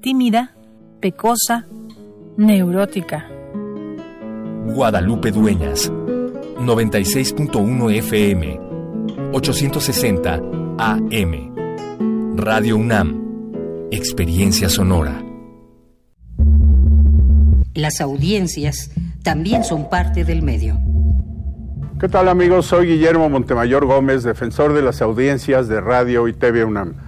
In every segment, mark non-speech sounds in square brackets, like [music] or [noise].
tímida, pecosa, neurótica. Guadalupe Dueñas, 96.1 FM, 860 AM. Radio UNAM, Experiencia Sonora. Las audiencias también son parte del medio. ¿Qué tal amigos? Soy Guillermo Montemayor Gómez, defensor de las audiencias de Radio y TV UNAM.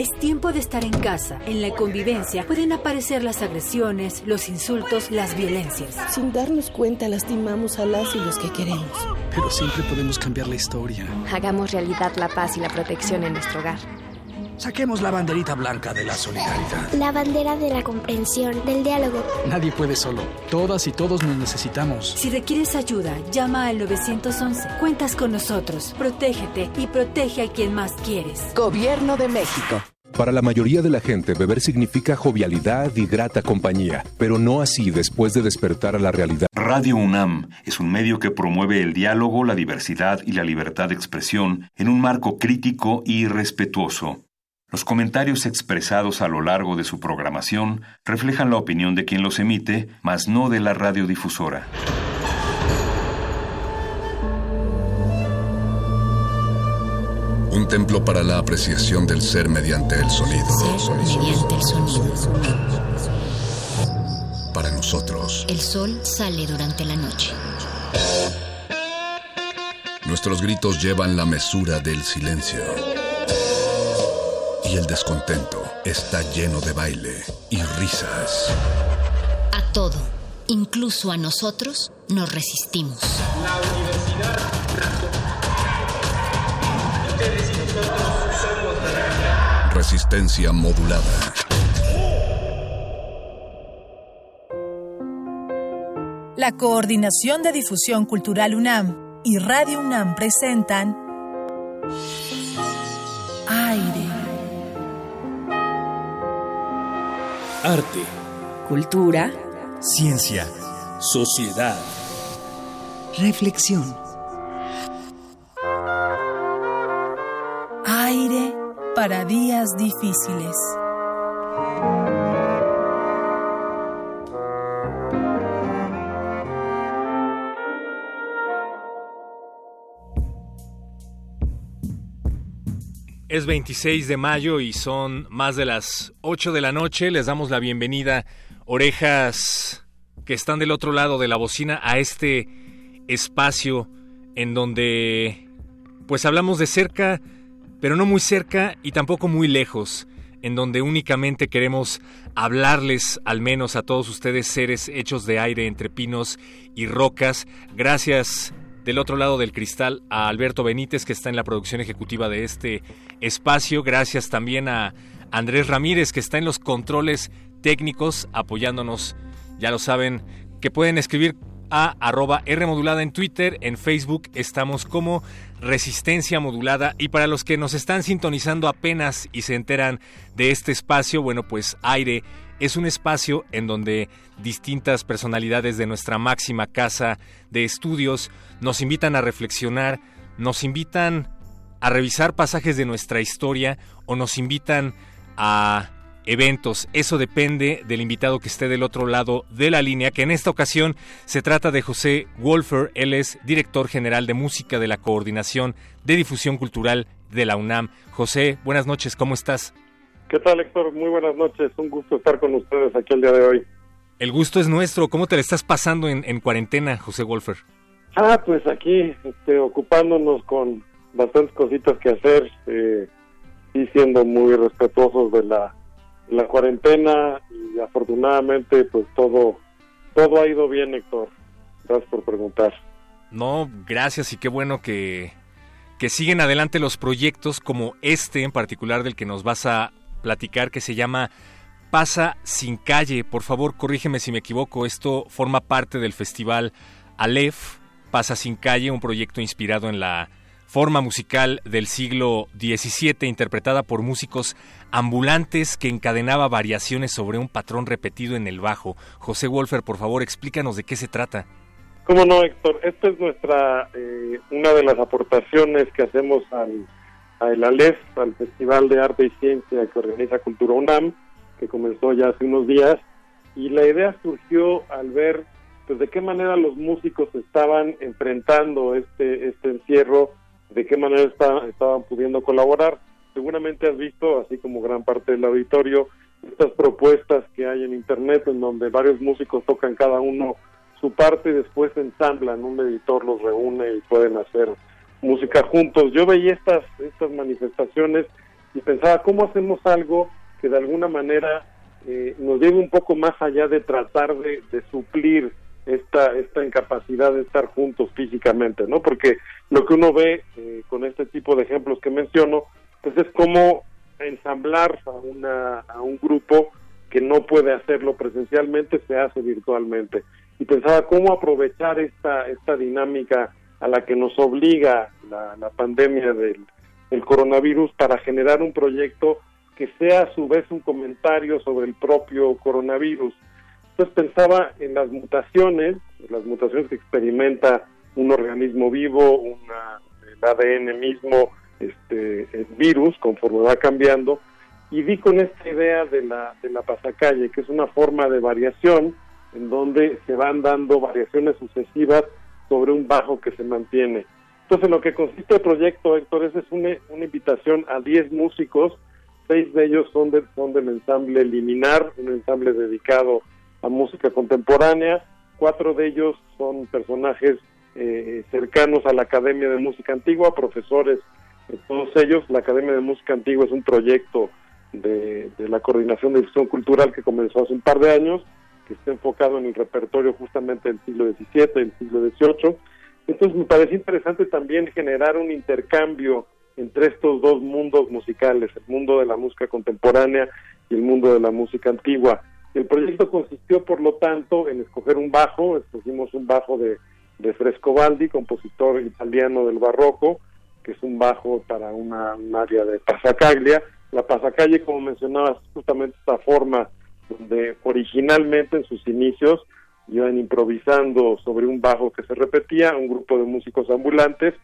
Es tiempo de estar en casa. En la convivencia pueden aparecer las agresiones, los insultos, las violencias. Sin darnos cuenta lastimamos a las y los que queremos. Pero siempre podemos cambiar la historia. Hagamos realidad la paz y la protección en nuestro hogar. Saquemos la banderita blanca de la solidaridad. La bandera de la comprensión, del diálogo. Nadie puede solo. Todas y todos nos necesitamos. Si requieres ayuda, llama al 911. Cuentas con nosotros. Protégete y protege a quien más quieres. Gobierno de México. Para la mayoría de la gente, beber significa jovialidad y grata compañía, pero no así después de despertar a la realidad. Radio UNAM es un medio que promueve el diálogo, la diversidad y la libertad de expresión en un marco crítico y respetuoso. Los comentarios expresados a lo largo de su programación reflejan la opinión de quien los emite, mas no de la radiodifusora. Un templo para la apreciación del ser mediante el sonido. mediante el sonido. Para nosotros. El sol sale durante la noche. Nuestros gritos llevan la mesura del silencio y el descontento está lleno de baile y risas. A todo, incluso a nosotros, nos resistimos. La universidad Ustedes y nosotros somos la Resistencia modulada. La Coordinación de Difusión Cultural UNAM y Radio UNAM presentan Aire. Arte. Cultura. Ciencia. Sociedad. Reflexión. Aire para días difíciles. Es 26 de mayo y son más de las 8 de la noche. Les damos la bienvenida, orejas que están del otro lado de la bocina, a este espacio en donde pues hablamos de cerca, pero no muy cerca y tampoco muy lejos, en donde únicamente queremos hablarles al menos a todos ustedes seres hechos de aire entre pinos y rocas. Gracias del otro lado del cristal a Alberto Benítez, que está en la producción ejecutiva de este espacio. Gracias también a Andrés Ramírez, que está en los controles técnicos apoyándonos. Ya lo saben, que pueden escribir a arroba R en Twitter, en Facebook estamos como Resistencia Modulada y para los que nos están sintonizando apenas y se enteran de este espacio, bueno pues aire es un espacio en donde distintas personalidades de nuestra máxima casa de estudios nos invitan a reflexionar, nos invitan a revisar pasajes de nuestra historia o nos invitan a eventos. Eso depende del invitado que esté del otro lado de la línea, que en esta ocasión se trata de José Wolfer. Él es director general de música de la Coordinación de Difusión Cultural de la UNAM. José, buenas noches, ¿cómo estás? ¿Qué tal, Héctor? Muy buenas noches. Un gusto estar con ustedes aquí el día de hoy. El gusto es nuestro. ¿Cómo te le estás pasando en, en cuarentena, José Wolfer? Ah, pues aquí, este, ocupándonos con bastantes cositas que hacer eh, y siendo muy respetuosos de la, la cuarentena y afortunadamente pues todo, todo ha ido bien, Héctor. Gracias por preguntar. No, gracias y qué bueno que, que siguen adelante los proyectos como este en particular del que nos vas a platicar que se llama Pasa sin calle. Por favor, corrígeme si me equivoco. Esto forma parte del festival Aleph, Pasa sin calle, un proyecto inspirado en la forma musical del siglo XVII, interpretada por músicos ambulantes que encadenaba variaciones sobre un patrón repetido en el bajo. José Wolfer, por favor, explícanos de qué se trata. Cómo no, Héctor. Esta es nuestra eh, una de las aportaciones que hacemos al, al ALEF, al Festival de Arte y Ciencia que organiza Cultura UNAM, que comenzó ya hace unos días. Y la idea surgió al ver pues, de qué manera los músicos estaban enfrentando este, este encierro de qué manera estaban pudiendo colaborar. Seguramente has visto, así como gran parte del auditorio, estas propuestas que hay en Internet en donde varios músicos tocan cada uno su parte y después ensamblan, un editor los reúne y pueden hacer música juntos. Yo veía estas, estas manifestaciones y pensaba, ¿cómo hacemos algo que de alguna manera eh, nos lleve un poco más allá de tratar de, suplir esta, esta incapacidad de estar juntos físicamente, ¿no? Porque lo que uno ve eh, con este tipo de ejemplos que menciono, pues es como ensamblar a, una, a un grupo que no puede hacerlo presencialmente, se hace virtualmente. Y pensaba cómo aprovechar esta, esta dinámica a la que nos obliga la, pandemia del, coronavirus para generar un proyecto que sea a su vez un comentario sobre el propio coronavirus. Entonces pensaba en las mutaciones, las mutaciones que experimenta un organismo vivo, una, el ADN mismo, este, el virus, conforme va cambiando, y vi con esta idea de la, de la pasacalle, que es una forma de variación en donde se van dando variaciones sucesivas sobre un bajo que se mantiene. Entonces, lo que consiste el proyecto, Héctor, es una, una invitación a 10 músicos, seis de ellos son, de, son del ensamble Liminar, un ensamble dedicado a música contemporánea. Cuatro de ellos son personajes eh, cercanos a la Academia de Música Antigua, profesores, todos ellos. La Academia de Música Antigua es un proyecto de, la Coordinación de Difusión Cultural que comenzó hace un par de años, que está enfocado en el repertorio justamente del siglo XVII, del siglo XVIII. Entonces me parece interesante también generar un intercambio entre estos dos mundos musicales, el mundo de la música contemporánea y el mundo de la música antigua. El proyecto consistió, por lo tanto, en escoger un bajo, escogimos un bajo de, de Frescobaldi, compositor italiano del barroco, que es un bajo para una, un área de pasacaglia. La pasacalle, como mencionabas, justamente esta forma donde originalmente en sus inicios iban improvisando sobre un bajo que se repetía, un grupo de músicos ambulantes.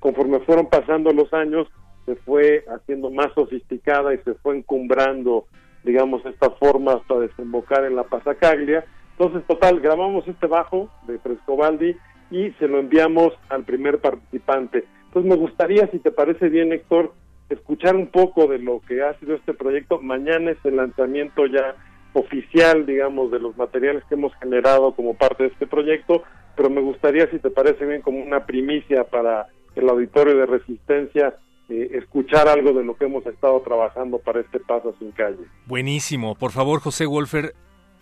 Conforme fueron pasando los años, se fue haciendo más sofisticada y se fue encumbrando digamos, esta forma hasta desembocar en la Pasacaglia. Entonces, total, grabamos este bajo de Frescobaldi y se lo enviamos al primer participante. Entonces, me gustaría, si te parece bien, Héctor, escuchar un poco de lo que ha sido este proyecto. Mañana es el lanzamiento ya oficial, digamos, de los materiales que hemos generado como parte de este proyecto, pero me gustaría, si te parece bien, como una primicia para el auditorio de Resistencia, eh, escuchar algo de lo que hemos estado trabajando para este Paso sin calle. Buenísimo. Por favor, José Wolfer,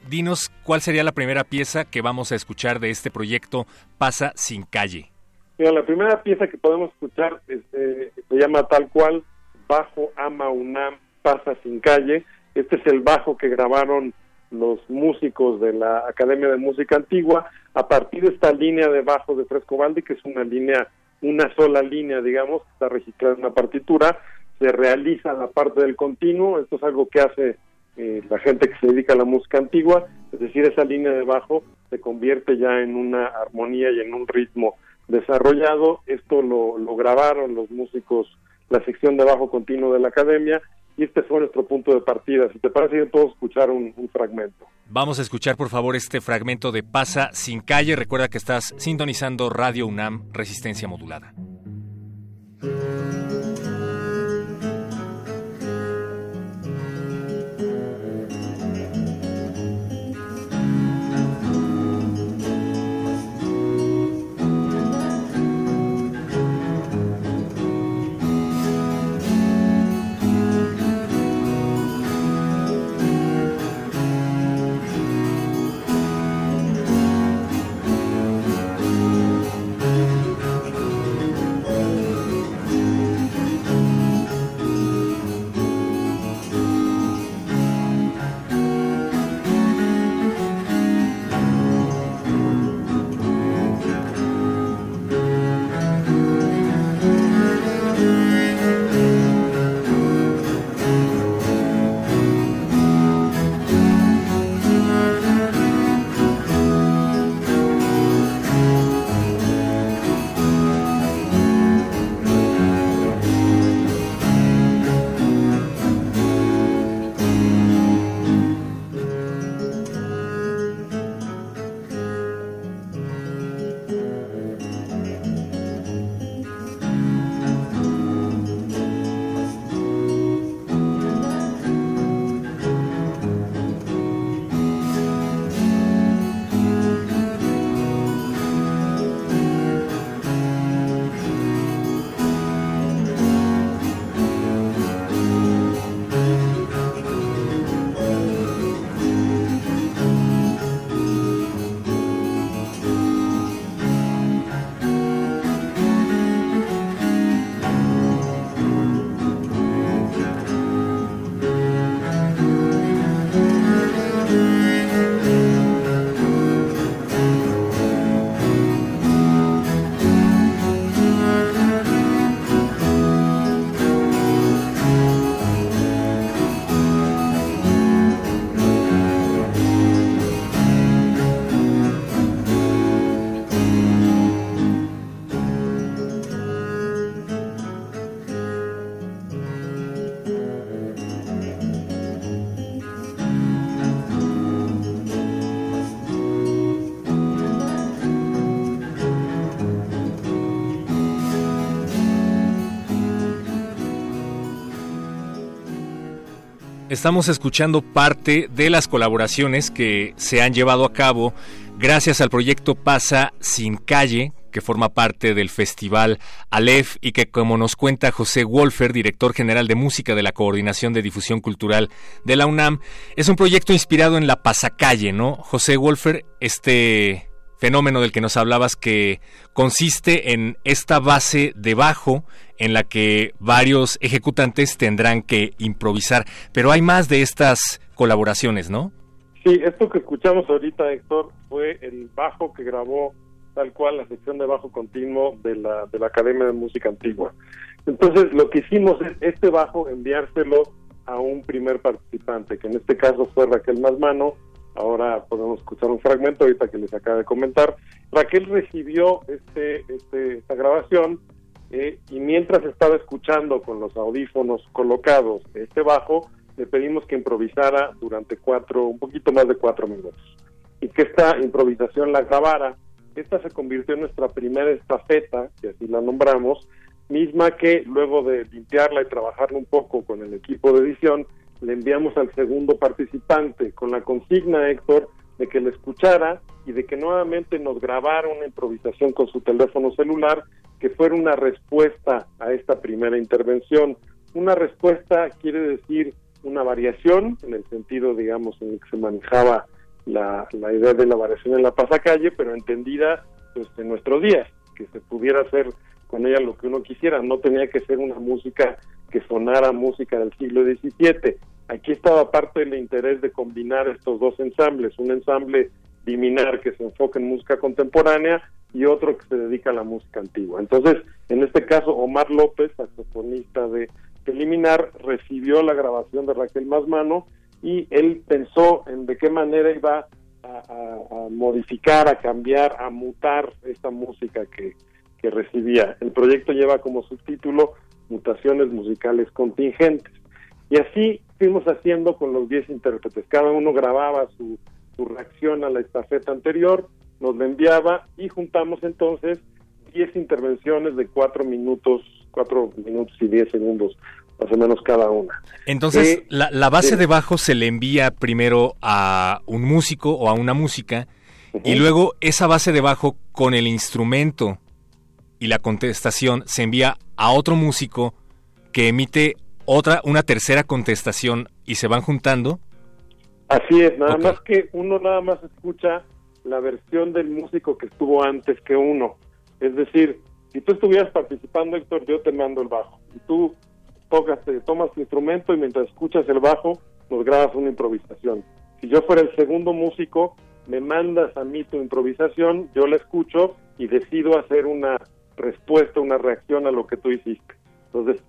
dinos cuál sería la primera pieza que vamos a escuchar de este proyecto Pasa sin calle. Mira, la primera pieza que podemos escuchar este, se llama tal cual Bajo Ama UNAM Pasa sin calle. Este es el bajo que grabaron los músicos de la Academia de Música Antigua a partir de esta línea de bajo de Frescobaldi, que es una línea una sola línea, digamos, que está registrada en una partitura, se realiza la parte del continuo, esto es algo que hace eh, la gente que se dedica a la música antigua, es decir, esa línea de bajo se convierte ya en una armonía y en un ritmo desarrollado, esto lo, lo grabaron los músicos, la sección de bajo continuo de la academia, y este fue nuestro punto de partida. Si te parece bien, puedo escuchar un, un, fragmento. Vamos a escuchar, por favor, este fragmento de Pasa sin calle. Recuerda que estás sintonizando Radio UNAM Resistencia Modulada. Estamos escuchando parte de las colaboraciones que se han llevado a cabo gracias al proyecto Pasa Sin Calle, que forma parte del festival Aleph y que, como nos cuenta José Wolfer, director general de música de la Coordinación de Difusión Cultural de la UNAM, es un proyecto inspirado en la pasacalle, ¿no? José Wolfer, este fenómeno del que nos hablabas que consiste en esta base de bajo en la que varios ejecutantes tendrán que improvisar. Pero hay más de estas colaboraciones, ¿no? Sí, esto que escuchamos ahorita, Héctor, fue el bajo que grabó tal cual la sección de bajo continuo de la, de la Academia de Música Antigua. Entonces, lo que hicimos es este bajo enviárselo a un primer participante, que en este caso fue Raquel Masmano, ahora podemos escuchar un fragmento ahorita que les acaba de comentar. Raquel recibió este, este esta grabación eh, y mientras estaba escuchando con los audífonos colocados este bajo, le pedimos que improvisara durante cuatro, un poquito más de cuatro minutos y que esta improvisación la grabara. Esta se convirtió en nuestra primera estafeta, que así la nombramos, misma que luego de limpiarla y trabajarla un poco con el equipo de edición, le enviamos al segundo participante con la consigna, Héctor, de que le escuchara y de que nuevamente nos grabara una improvisación con su teléfono celular que fuera una respuesta a esta primera intervención. Una respuesta quiere decir una variación, en el sentido, digamos, en el que se manejaba la, la idea de la variación en la pasacalle, pero entendida pues, en nuestros días, que se pudiera hacer con ella lo que uno quisiera, no tenía que ser una música que sonara música del siglo XVII. Aquí estaba parte del interés de combinar estos dos ensambles, un ensamble liminar que se enfoca en música contemporánea y otro que se dedica a la música antigua. Entonces, en este caso, Omar López, saxofonista de, Liminar, recibió la grabación de Raquel Masmano y él pensó en de qué manera iba a, modificar, a cambiar, a mutar esta música que recibía. El proyecto lleva como subtítulo Mutaciones Musicales Contingentes. Y así fuimos haciendo con los 10 intérpretes. Cada uno grababa su, su reacción a la estafeta anterior, nos la enviaba y juntamos entonces 10 intervenciones de 4 minutos, 4 minutos y 10 segundos, más o menos cada una. Entonces, eh, la, base de bajo se le envía primero a un músico o a una música y luego esa base de bajo con el instrumento y la contestación se envía a otro músico que emite otra, una tercera contestación y se van juntando. Así es, nada más que uno nada más escucha la versión del músico que estuvo antes que uno. Es decir, si tú estuvieras participando, Héctor, yo te mando el bajo. Y tú tocas, tomas tu instrumento y mientras escuchas el bajo, nos grabas una improvisación. Si yo fuera el segundo músico, me mandas a mí tu improvisación, yo la escucho y decido hacer una respuesta, una reacción a lo que tú hiciste. Entonces,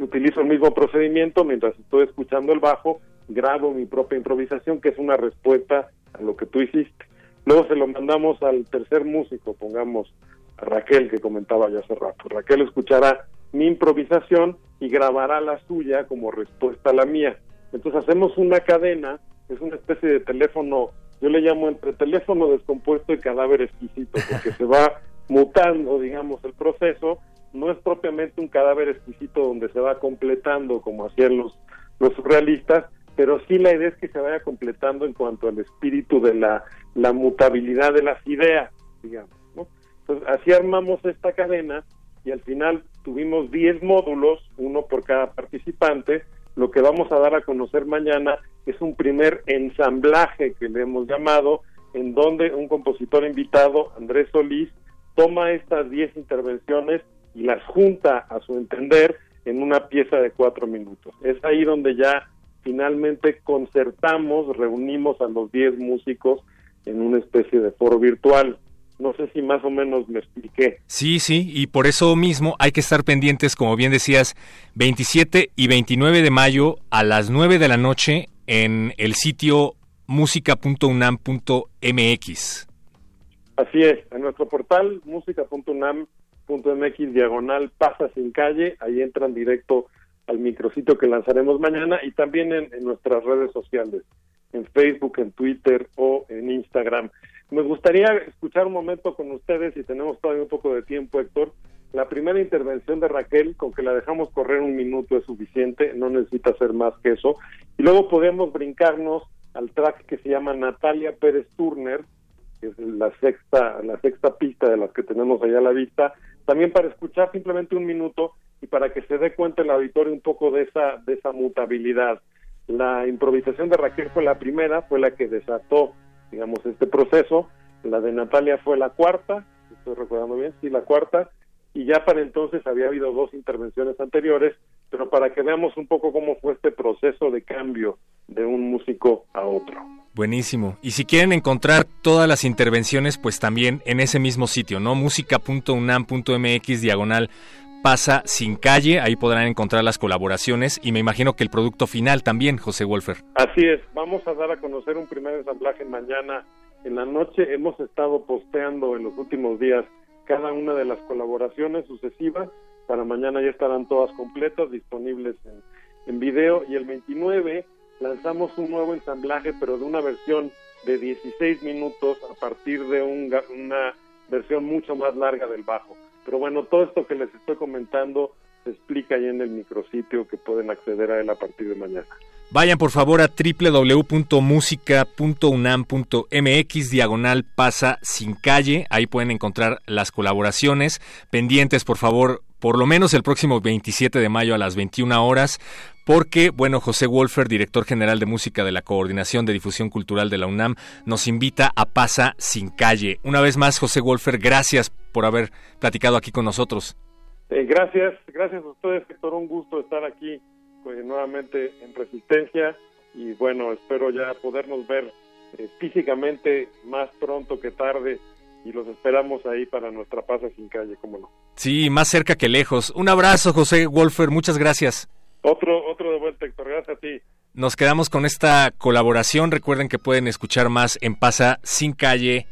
utilizo el mismo procedimiento mientras estoy escuchando el bajo, grabo mi propia improvisación, que es una respuesta a lo que tú hiciste. Luego se lo mandamos al tercer músico, pongamos a Raquel, que comentaba ya hace rato. Raquel escuchará mi improvisación y grabará la suya como respuesta a la mía. Entonces hacemos una cadena, es una especie de teléfono, yo le llamo entre teléfono descompuesto y cadáver exquisito, porque [laughs] se va mutando, digamos, el proceso. No es propiamente un cadáver exquisito donde se va completando como hacían los, los surrealistas, pero sí la idea es que se vaya completando en cuanto al espíritu de la, la mutabilidad de las ideas, digamos. ¿no? Entonces, así armamos esta cadena y al final tuvimos 10 módulos, uno por cada participante. Lo que vamos a dar a conocer mañana es un primer ensamblaje que le hemos llamado, en donde un compositor invitado, Andrés Solís, toma estas 10 intervenciones y las junta a su entender en una pieza de cuatro minutos. Es ahí donde ya finalmente concertamos, reunimos a los 10 músicos en una especie de foro virtual. No sé si más o menos me expliqué. Sí, sí, y por eso mismo hay que estar pendientes, como bien decías, 27 y 29 de mayo a las 9 de la noche en el sitio música.unam.mx. Así es, en nuestro portal música.unam.mx diagonal pasa sin calle, ahí entran directo al micrositio que lanzaremos mañana y también en, nuestras redes sociales, en Facebook, en Twitter o en Instagram. Me gustaría escuchar un momento con ustedes, si tenemos todavía un poco de tiempo, Héctor, la primera intervención de Raquel, con que la dejamos correr un minuto es suficiente, no necesita ser más que eso. Y luego podemos brincarnos al track que se llama Natalia Pérez Turner, que es la sexta, la sexta pista de las que tenemos allá a la vista, también para escuchar simplemente un minuto y para que se dé cuenta el auditorio un poco de esa, de esa mutabilidad. La improvisación de Raquel fue la primera, fue la que desató, digamos, este proceso. La de Natalia fue la cuarta, estoy recordando bien, sí, la cuarta, y ya para entonces había habido dos intervenciones anteriores, pero para que veamos un poco cómo fue este proceso de cambio de un músico a otro. Buenísimo. Y si quieren encontrar todas las intervenciones, pues también en ese mismo sitio, ¿no? música.unam.mx diagonal pasa sin calle, ahí podrán encontrar las colaboraciones y me imagino que el producto final también, José Wolfer. Así es, vamos a dar a conocer un primer ensamblaje mañana en la noche. Hemos estado posteando en los últimos días cada una de las colaboraciones sucesivas. Para mañana ya estarán todas completas, disponibles en, en video. Y el 29 lanzamos un nuevo ensamblaje, pero de una versión de 16 minutos a partir de un, una versión mucho más larga del bajo. Pero bueno, todo esto que les estoy comentando se explica ahí en el micrositio que pueden acceder a él a partir de mañana. Vayan por favor a www.musica.unam.mx diagonal pasa sin calle. Ahí pueden encontrar las colaboraciones. Pendientes, por favor, por lo menos el próximo 27 de mayo a las 21 horas, porque, bueno, José Wolfer, director general de música de la Coordinación de Difusión Cultural de la UNAM, nos invita a Pasa sin calle. Una vez más, José Wolfer, gracias por haber platicado aquí con nosotros. Eh, gracias, gracias a ustedes, Héctor, un gusto estar aquí pues, nuevamente en Resistencia y bueno, espero ya podernos ver eh, físicamente más pronto que tarde y los esperamos ahí para nuestra pasa sin calle, cómo no. Sí, más cerca que lejos. Un abrazo, José Wolfer, muchas gracias. Otro, otro de vuelta, Héctor, gracias a ti. Nos quedamos con esta colaboración. Recuerden que pueden escuchar más en Pasa Sin Calle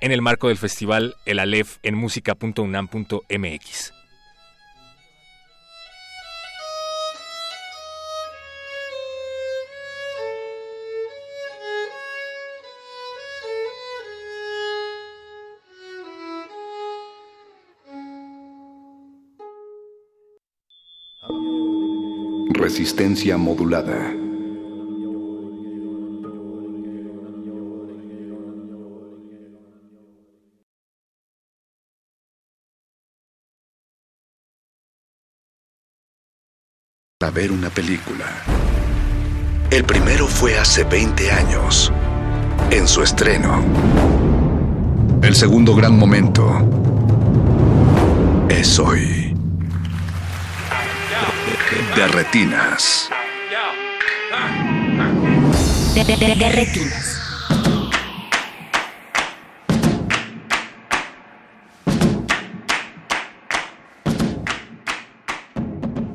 en el marco del festival El Aleph en música.unam.mx. Resistencia modulada. A ver una película. El primero fue hace 20 años, en su estreno. El segundo gran momento es hoy. De retinas. De, de, de, de retinas.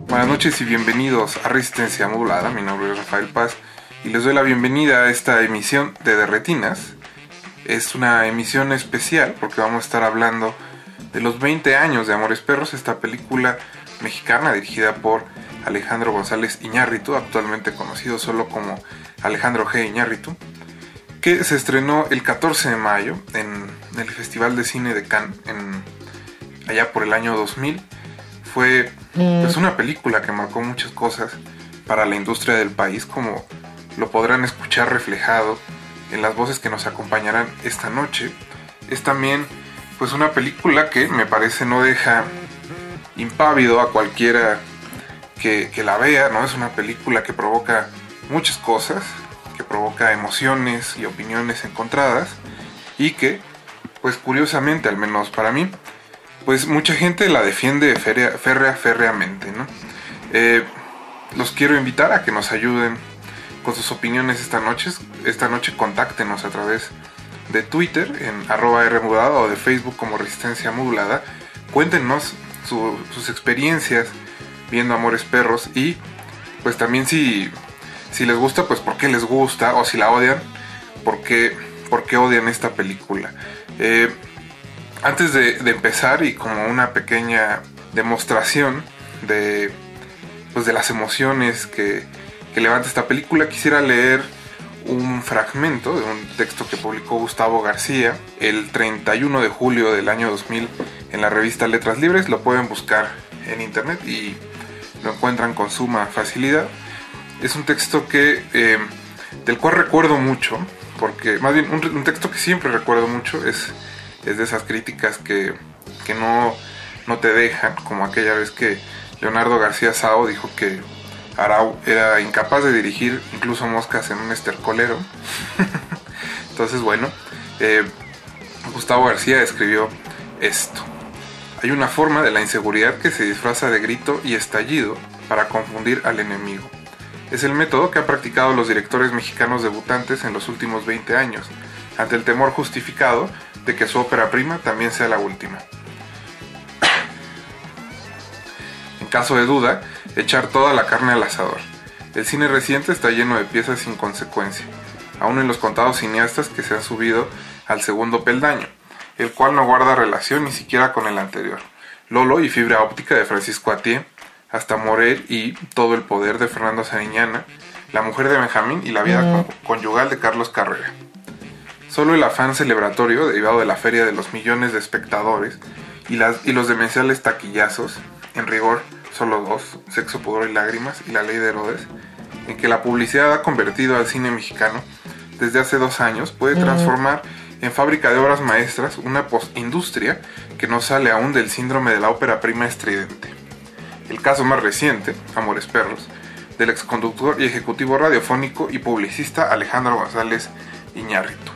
Buenas noches y bienvenidos a Resistencia Modulada. Mi nombre es Rafael Paz y les doy la bienvenida a esta emisión de Derretinas. Es una emisión especial porque vamos a estar hablando de los 20 años de Amores Perros, esta película mexicana dirigida por Alejandro González Iñárritu, actualmente conocido solo como Alejandro G. Iñárritu, que se estrenó el 14 de mayo en el Festival de Cine de Cannes, en, allá por el año 2000. Fue pues, una película que marcó muchas cosas para la industria del país, como lo podrán escuchar reflejado en las voces que nos acompañarán esta noche. Es también pues una película que me parece no deja impávido a cualquiera que, la vea, ¿no? Es una película que provoca muchas cosas, que provoca emociones y opiniones encontradas y que, pues curiosamente, al menos para mí, pues mucha gente la defiende férrea, férrea férreamente, ¿no? Eh, los quiero invitar a que nos ayuden con sus opiniones esta noche. Esta noche contáctenos a través de Twitter en arroba Rmodulada o de Facebook como Resistencia Modulada. Cuéntenos su, sus experiencias viendo Amores Perros y pues también si, si les gusta, pues por qué les gusta o si la odian, por qué, por qué odian esta película. Eh, antes de, empezar y como una pequeña demostración de, pues de las emociones que, que levanta esta película, quisiera leer un fragmento de un texto que publicó Gustavo García el 31 de julio del año 2000 en la revista Letras Libres, lo pueden buscar en internet y lo encuentran con suma facilidad. Es un texto que, eh, del cual recuerdo mucho, porque más bien un, texto que siempre recuerdo mucho es, es de esas críticas que, que no, no te dejan, como aquella vez que Leonardo García Sao dijo que Arau era incapaz de dirigir incluso moscas en un estercolero. [laughs] Entonces, bueno, eh, Gustavo García escribió esto. Hay una forma de la inseguridad que se disfraza de grito y estallido para confundir al enemigo. Es el método que han practicado los directores mexicanos debutantes en los últimos 20 años, ante el temor justificado de que su ópera prima también sea la última. En caso de duda, echar toda la carne al asador. El cine reciente está lleno de piezas sin consecuencia, aún en los contados cineastas que se han subido al segundo peldaño, el cual no guarda relación ni siquiera con el anterior. Lolo y Fibra Óptica de Francisco Atié, hasta Morel y Todo el Poder de Fernando Sariñana, La Mujer de Benjamín y La Vida Conyugal de Carlos Carrera. Solo el afán celebratorio derivado de la feria de los millones de espectadores y, las, y los demenciales taquillazos, en rigor solo dos, Sexo, Pudor y Lágrimas y La Ley de Herodes, en que la publicidad ha convertido al cine mexicano desde hace dos años, puede transformar en fábrica de obras maestras una postindustria que no sale aún del síndrome de la ópera prima estridente. El caso más reciente, Amores Perros, del exconductor y ejecutivo radiofónico y publicista Alejandro González Iñárritu.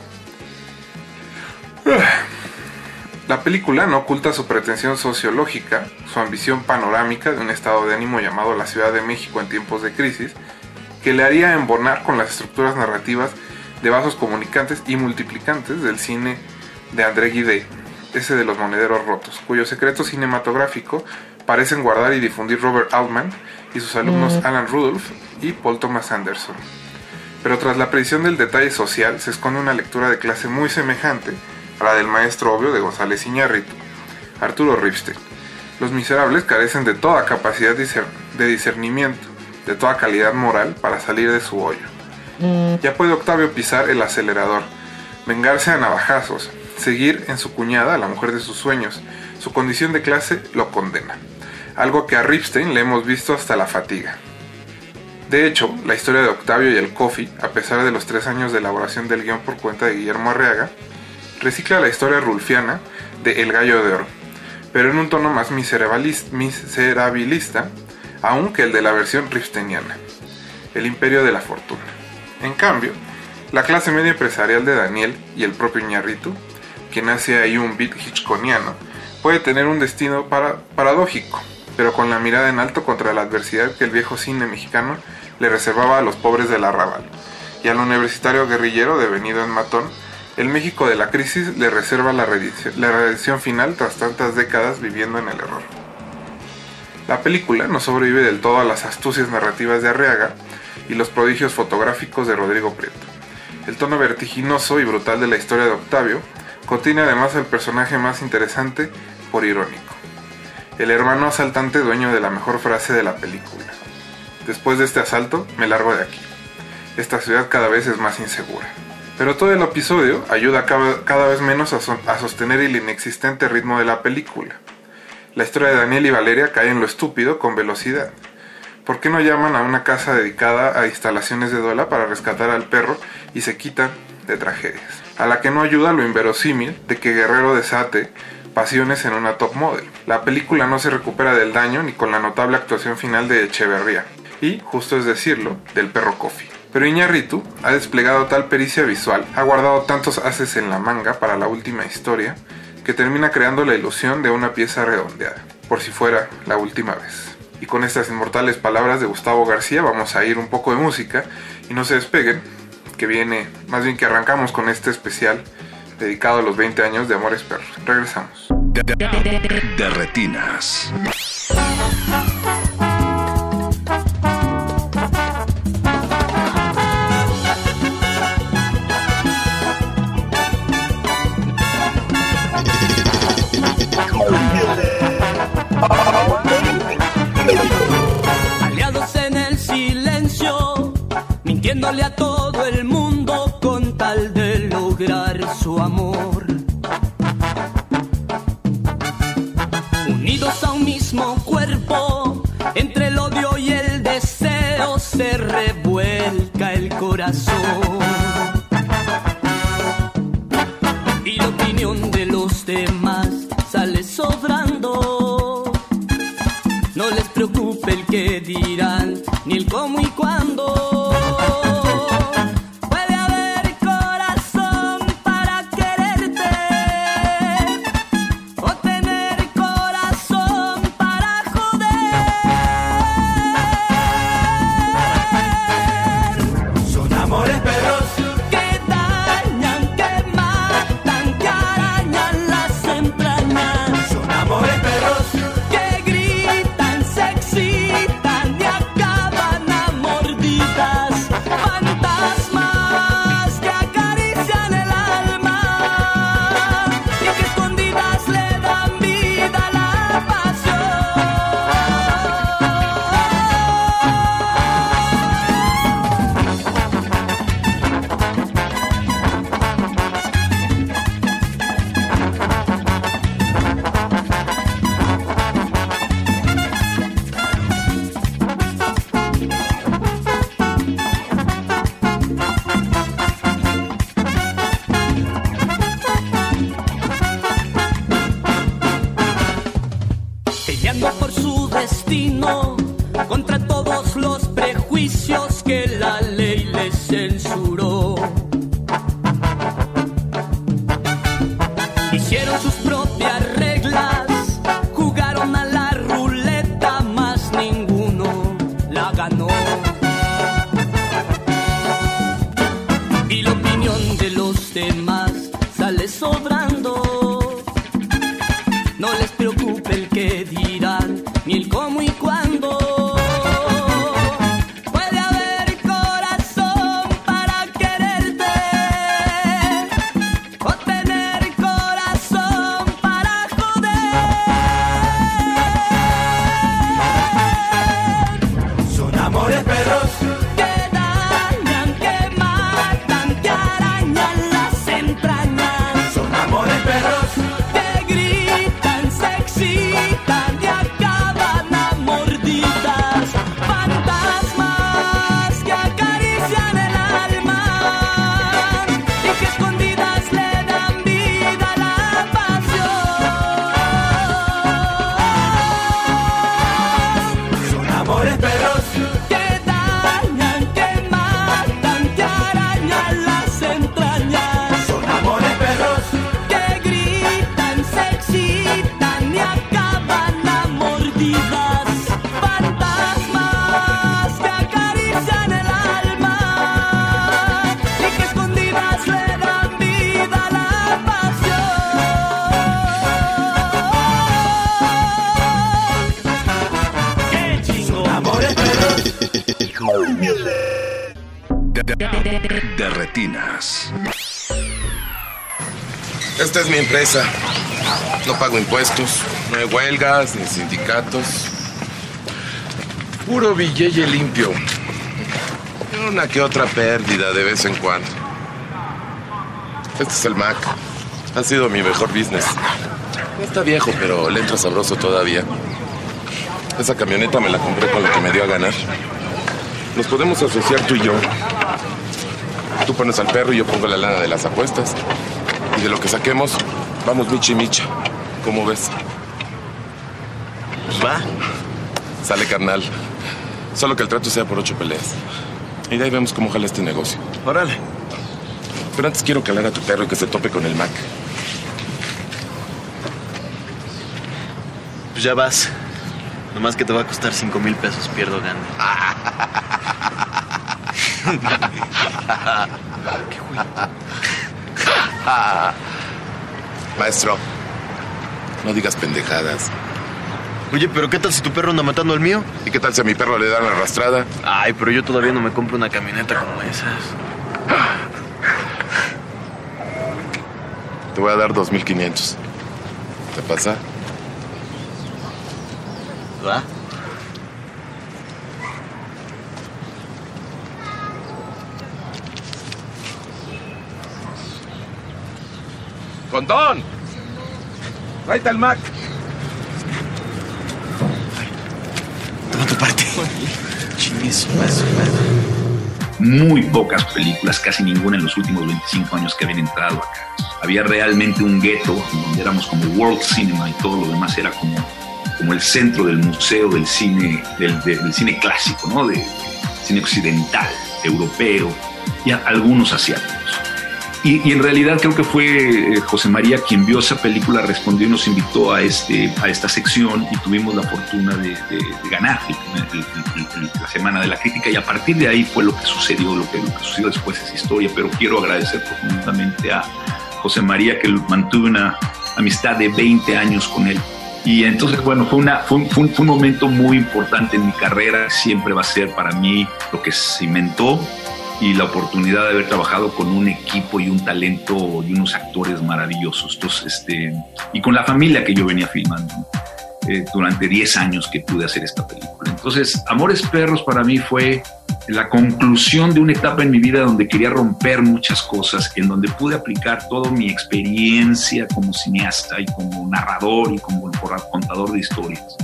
La película no oculta su pretensión sociológica, su ambición panorámica de un estado de ánimo llamado la Ciudad de México en tiempos de crisis, que le haría embonar con las estructuras narrativas de vasos comunicantes y multiplicantes del cine de André Guidé, ese de los monederos rotos, cuyo secreto cinematográfico parecen guardar y difundir Robert Altman y sus alumnos mm. Alan Rudolph y Paul Thomas Anderson. Pero tras la previsión del detalle social se esconde una lectura de clase muy semejante a la del maestro obvio de González Iñárritu, Arturo Ripstein. Los miserables carecen de toda capacidad de discernimiento, de toda calidad moral para salir de su hoyo. Mm. Ya puede Octavio pisar el acelerador, vengarse a navajazos, seguir en su cuñada, la mujer de sus sueños. Su condición de clase lo condena, algo que a Ripstein le hemos visto hasta la fatiga. De hecho, la historia de Octavio y el Coffee, a pesar de los tres años de elaboración del guion por cuenta de Guillermo Arriaga, recicla la historia rulfiana de El Gallo de Oro, pero en un tono más miserabilista, aún que el de la versión ripsteiniana, El Imperio de la Fortuna. En cambio, la clase media empresarial de Daniel y el propio Iñarritu, quien hace ahí un beat hitchconiano, puede tener un destino paradójico, pero con la mirada en alto contra la adversidad que el viejo cine mexicano le reservaba a los pobres del arrabal, y al universitario guerrillero devenido en matón, el México de la crisis le reserva la la redención final tras tantas décadas viviendo en el error. La película no sobrevive del todo a las astucias narrativas de Arriaga, y los prodigios fotográficos de Rodrigo Prieto. El tono vertiginoso y brutal de la historia de Octavio contiene además el personaje más interesante por irónico, el hermano asaltante dueño de la mejor frase de la película. Después de este asalto, me largo de aquí. Esta ciudad cada vez es más insegura. Pero todo el episodio ayuda cada, vez menos a, a sostener el inexistente ritmo de la película. La historia de Daniel y Valeria cae en lo estúpido con velocidad ¿Por qué no llaman a una casa dedicada a instalaciones de duela para rescatar al perro y se quitan de tragedias? A la que no ayuda lo inverosímil de que Guerrero desate pasiones en una top model. La película no se recupera del daño ni con la notable actuación final de Echeverría, y, justo es decirlo, del perro Coffee. Pero Iñarritu ha desplegado tal pericia visual, ha guardado tantos haces en la manga para la última historia, que termina creando la ilusión de una pieza redondeada, por si fuera la última vez. Y con estas inmortales palabras de Gustavo García vamos a ir un poco de música y no se despeguen, que viene, más bien que arrancamos con este especial dedicado a los 20 años de Amores Perros. Regresamos. De, retinas. a todo el mundo con tal de lograr su amor. Unidos a un mismo cuerpo, entre el odio y el deseo se revuelca el corazón. No pago impuestos, no hay huelgas ni sindicatos. Puro billete limpio. Una que otra pérdida de vez en cuando. Este es el Mac. Ha sido mi mejor business. Está viejo, pero le entra sabroso todavía. Esa camioneta me la compré con lo que me dio a ganar. Nos podemos asociar tú y yo. Tú pones al perro y yo pongo la lana de las apuestas. Y de lo que saquemos, vamos micha y micha. ¿Cómo ves? Pues va. Sale carnal. Solo que el trato sea por ocho peleas. Y de ahí vemos cómo jala este negocio. Órale. Pero antes quiero calar a tu perro y que se tope con el Mac. Pues ya vas. Nomás que te va a costar cinco mil pesos, pierdo gana. [laughs] [laughs] [laughs] Maestro, no digas pendejadas. Oye, pero ¿qué tal si tu perro anda matando al mío? ¿Y qué tal si a mi perro le dan arrastrada? Ay, pero yo todavía no me compro una camioneta como esas. Te voy a dar 2.500. ¿Te pasa? ¿Va? ¡Contón! ¡Tráete al Mac! Toma tu parte. Muy pocas películas, casi ninguna en los últimos 25 años que habían entrado acá. Había realmente un gueto donde éramos como World Cinema y todo lo demás era como, como el centro del museo del cine, del, del cine clásico, ¿no? De, cine occidental, europeo y algunos asiáticos. Y, en realidad creo que fue eh, José María quien vio esa película, respondió y nos invitó a, este, a esta sección y tuvimos la fortuna de, ganar la Semana de la Crítica. Y a partir de ahí fue lo que sucedió, lo que, lo que sucedió después es historia, pero quiero agradecer profundamente a José María que mantuve una amistad de 20 años con él. Y entonces, bueno, fue, una, fue, fue un momento muy importante en mi carrera, siempre va a ser para mí lo que cimentó y la oportunidad de haber trabajado con un equipo y un talento y unos actores maravillosos. Entonces, este, y con la familia que yo venía filmando eh, durante 10 años que pude hacer esta película. Entonces, Amores Perros para mí fue la conclusión de una etapa en mi vida donde quería romper muchas cosas, en donde pude aplicar toda mi experiencia como cineasta y como narrador y como contador de historias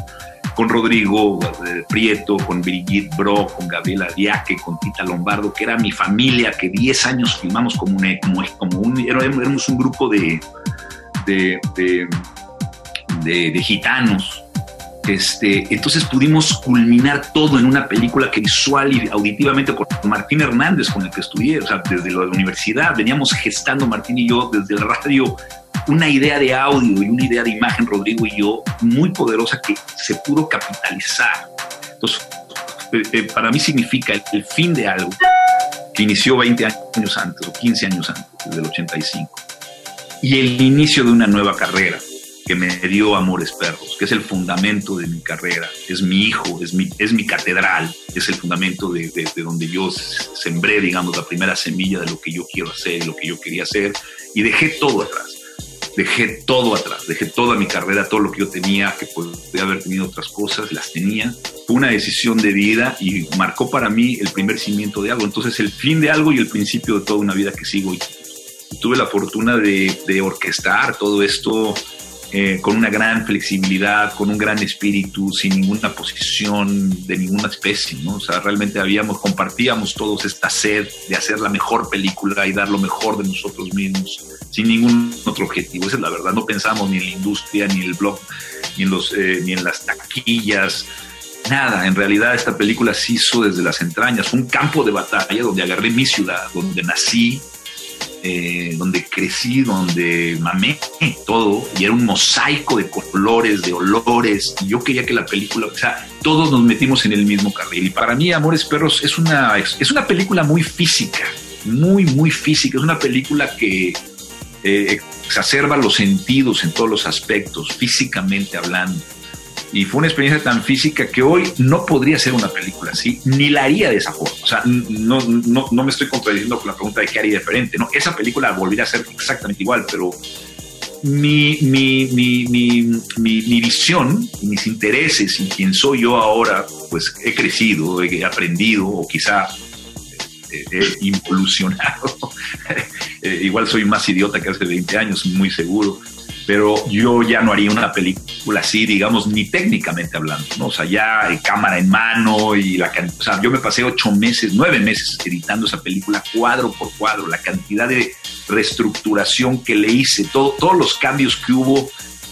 con Rodrigo eh, Prieto, con Brigitte Bro, con Gabriela Diaque, con Tita Lombardo, que era mi familia, que 10 años filmamos como un, como, un éramos un grupo de, de, de, gitanos. Este, entonces pudimos culminar todo en una película que visual y auditivamente con Martín Hernández, con el que estudié, o sea, desde la universidad, veníamos gestando Martín y yo desde el radio una idea de audio y una idea de imagen, Rodrigo y yo, muy poderosa que se pudo capitalizar. Entonces, eh, eh, para mí significa el, fin de algo que inició 20 años antes o 15 años antes, desde el 85, y el inicio de una nueva carrera que me dio Amores Perros, que es el fundamento de mi carrera, es mi hijo, es mi, es mi catedral, es el fundamento de, de, donde yo sembré, digamos, la primera semilla de lo que yo quiero hacer lo que yo quería hacer, y dejé todo atrás dejé todo atrás, dejé toda mi carrera, todo lo que yo tenía, que podía haber tenido otras cosas, las tenía. Fue una decisión de vida y marcó para mí el primer cimiento de algo. Entonces, el fin de algo y el principio de toda una vida que sigo. Y tuve la fortuna de, de orquestar todo esto eh, con una gran flexibilidad, con un gran espíritu, sin ninguna posición de ninguna especie, ¿no? O sea, realmente habíamos, compartíamos todos esta sed de hacer la mejor película y dar lo mejor de nosotros mismos, sin ningún otro objetivo. Esa es la verdad, no pensamos ni en la industria, ni en el blog, ni en, los, eh, ni en las taquillas, nada. En realidad esta película se hizo desde las entrañas, un campo de batalla donde agarré mi ciudad, donde nací, eh, donde crecí, donde mamé todo, y era un mosaico de colores, de olores, y yo quería que la película, o sea, todos nos metimos en el mismo carril. Y para mí, Amores Perros es una, es una película muy física, muy, muy física, es una película que eh, exacerba los sentidos en todos los aspectos, físicamente hablando y fue una experiencia tan física que hoy no podría ser una película así, ni la haría de esa forma. O sea, no, no, no me estoy contradiciendo con la pregunta de qué haría diferente, ¿no? Esa película volvería a ser exactamente igual, pero mi, mi, mi, mi, visión, mis intereses y quién soy yo ahora, pues he crecido, he aprendido o quizá he involucionado. [laughs] Eh, igual soy más idiota que hace 20 años, muy seguro pero yo ya no haría una película así, digamos, ni técnicamente hablando, ¿no? O sea, ya cámara en mano y la o sea, yo me pasé ocho meses, nueve meses editando esa película cuadro por cuadro, la cantidad de reestructuración que le hice, todo, todos los cambios que hubo,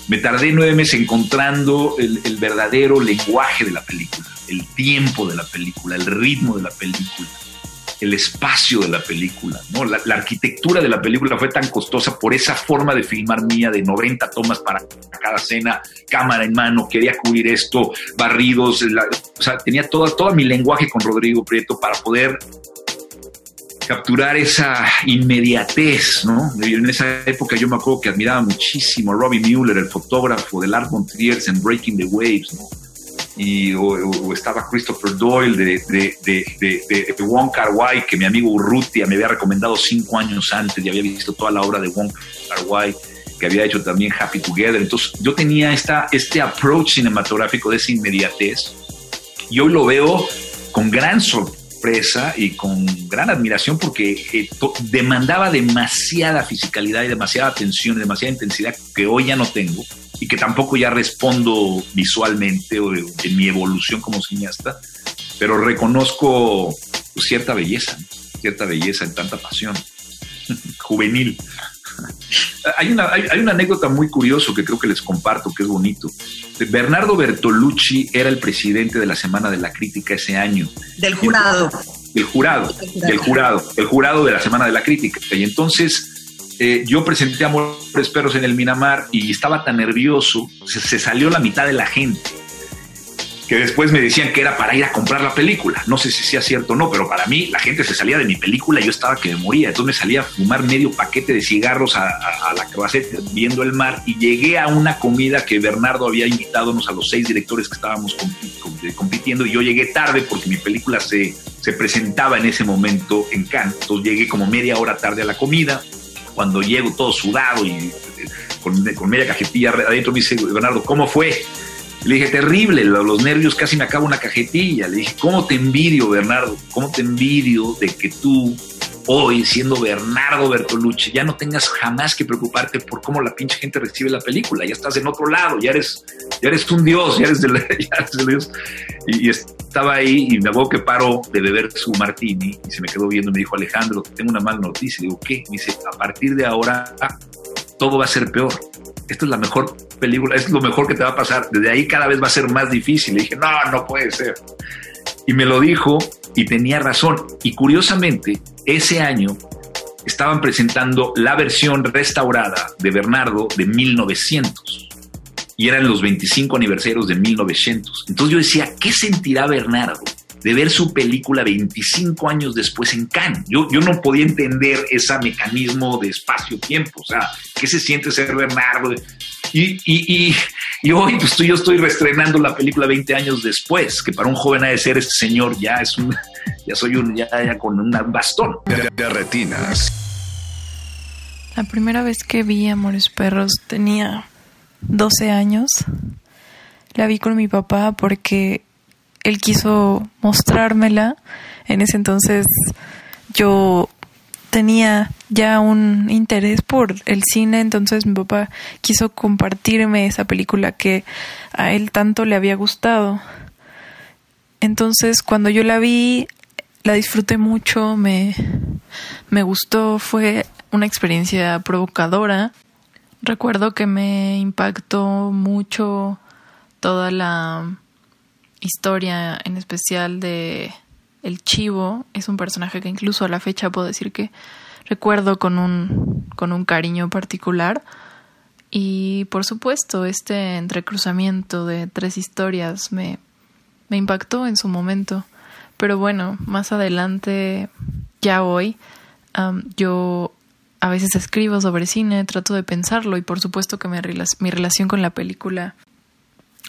me tardé nueve meses encontrando el, el verdadero lenguaje de la película, el tiempo de la película, el ritmo de la película el espacio de la película, ¿no? La, arquitectura de la película fue tan costosa por esa forma de filmar mía de 90 tomas para cada escena, cámara en mano, quería cubrir esto, barridos, o sea, tenía todo, todo mi lenguaje con Rodrigo Prieto para poder capturar esa inmediatez, ¿no? En esa época yo me acuerdo que admiraba muchísimo a Robbie Mueller, el fotógrafo del Art Montriers en Breaking the Waves, ¿no? Y, o, estaba Christopher Doyle de, de, de, de, Wong Kar Wai, que mi amigo Urrutia me había recomendado cinco años antes y había visto toda la obra de Wong Kar Wai, que había hecho también Happy Together. Entonces yo tenía esta, este approach cinematográfico de esa inmediatez y hoy lo veo con gran sorpresa y con gran admiración porque eh, demandaba demasiada fisicalidad y demasiada atención y demasiada intensidad que hoy ya no tengo y que tampoco ya respondo visualmente o en mi evolución como cineasta, pero reconozco pues, cierta belleza, cierta belleza en tanta pasión [laughs] juvenil. [laughs] hay, una, hay, hay, una anécdota muy curiosa que creo que les comparto, que es bonito. Bernardo Bertolucci era el presidente de la Semana de la Crítica ese año. Del jurado. Del jurado, del jurado, el jurado de la Semana de la Crítica. Y entonces eh, yo presenté Amores Perros en el Minamar y estaba tan nervioso, se, se salió la mitad de la gente que después me decían que era para ir a comprar la película. No sé si sea cierto o no, pero para mí la gente se salía de mi película y yo estaba que me moría. Entonces me salía a fumar medio paquete de cigarros a, a, a la cabaceta viendo el mar y llegué a una comida que Bernardo había invitado a los seis directores que estábamos compitiendo y yo llegué tarde porque mi película se, se presentaba en ese momento en Cannes. Entonces llegué como media hora tarde a la comida. Cuando llego todo sudado y con, media cajetilla adentro me dice, Bernardo, ¿cómo fue? Le dije, terrible, los nervios casi me acabo una cajetilla. Le dije, ¿cómo te envidio, Bernardo? ¿Cómo te envidio de que tú, hoy, siendo Bernardo Bertolucci, ya no tengas jamás que preocuparte por cómo la pinche gente recibe la película? Ya estás en otro lado, ya eres, ya eres un dios, ya eres del, [laughs] dios. Y, y, estaba ahí y me hago que paro de beber su martini y se me quedó viendo y me dijo, Alejandro, tengo una mala noticia. Le digo, ¿qué? Me dice, a partir de ahora todo va a ser peor esto es la mejor película, es lo mejor que te va a pasar. Desde ahí cada vez va a ser más difícil. Le dije, no, no puede ser. Y me lo dijo y tenía razón. Y curiosamente, ese año estaban presentando la versión restaurada de Bernardo de 1900. Y eran los 25 aniversarios de 1900. Entonces yo decía, ¿qué sentirá Bernardo de ver su película 25 años después en Cannes. Yo, yo no podía entender ese mecanismo de espacio-tiempo, o sea, ¿qué se siente ser Bernardo? Y, y, y, y hoy pues yo estoy reestrenando la película 20 años después, que para un joven ha de ser este señor ya es un, ya soy un, ya, ya con un bastón. De, de retinas. La primera vez que vi Amores Perros tenía 12 años. La vi con mi papá porque él quiso mostrármela. En ese entonces yo tenía ya un interés por el cine, entonces mi papá quiso compartirme esa película que a él tanto le había gustado. Entonces cuando yo la vi, la disfruté mucho, me, me gustó, fue una experiencia provocadora. Recuerdo que me impactó mucho toda la historia en especial de el chivo es un personaje que incluso a la fecha puedo decir que recuerdo con un con un cariño particular. Y por supuesto este entrecruzamiento de tres historias me me impactó en su momento. Pero bueno más adelante ya hoy yo a veces escribo sobre cine trato de pensarlo y por supuesto que mi relación con la película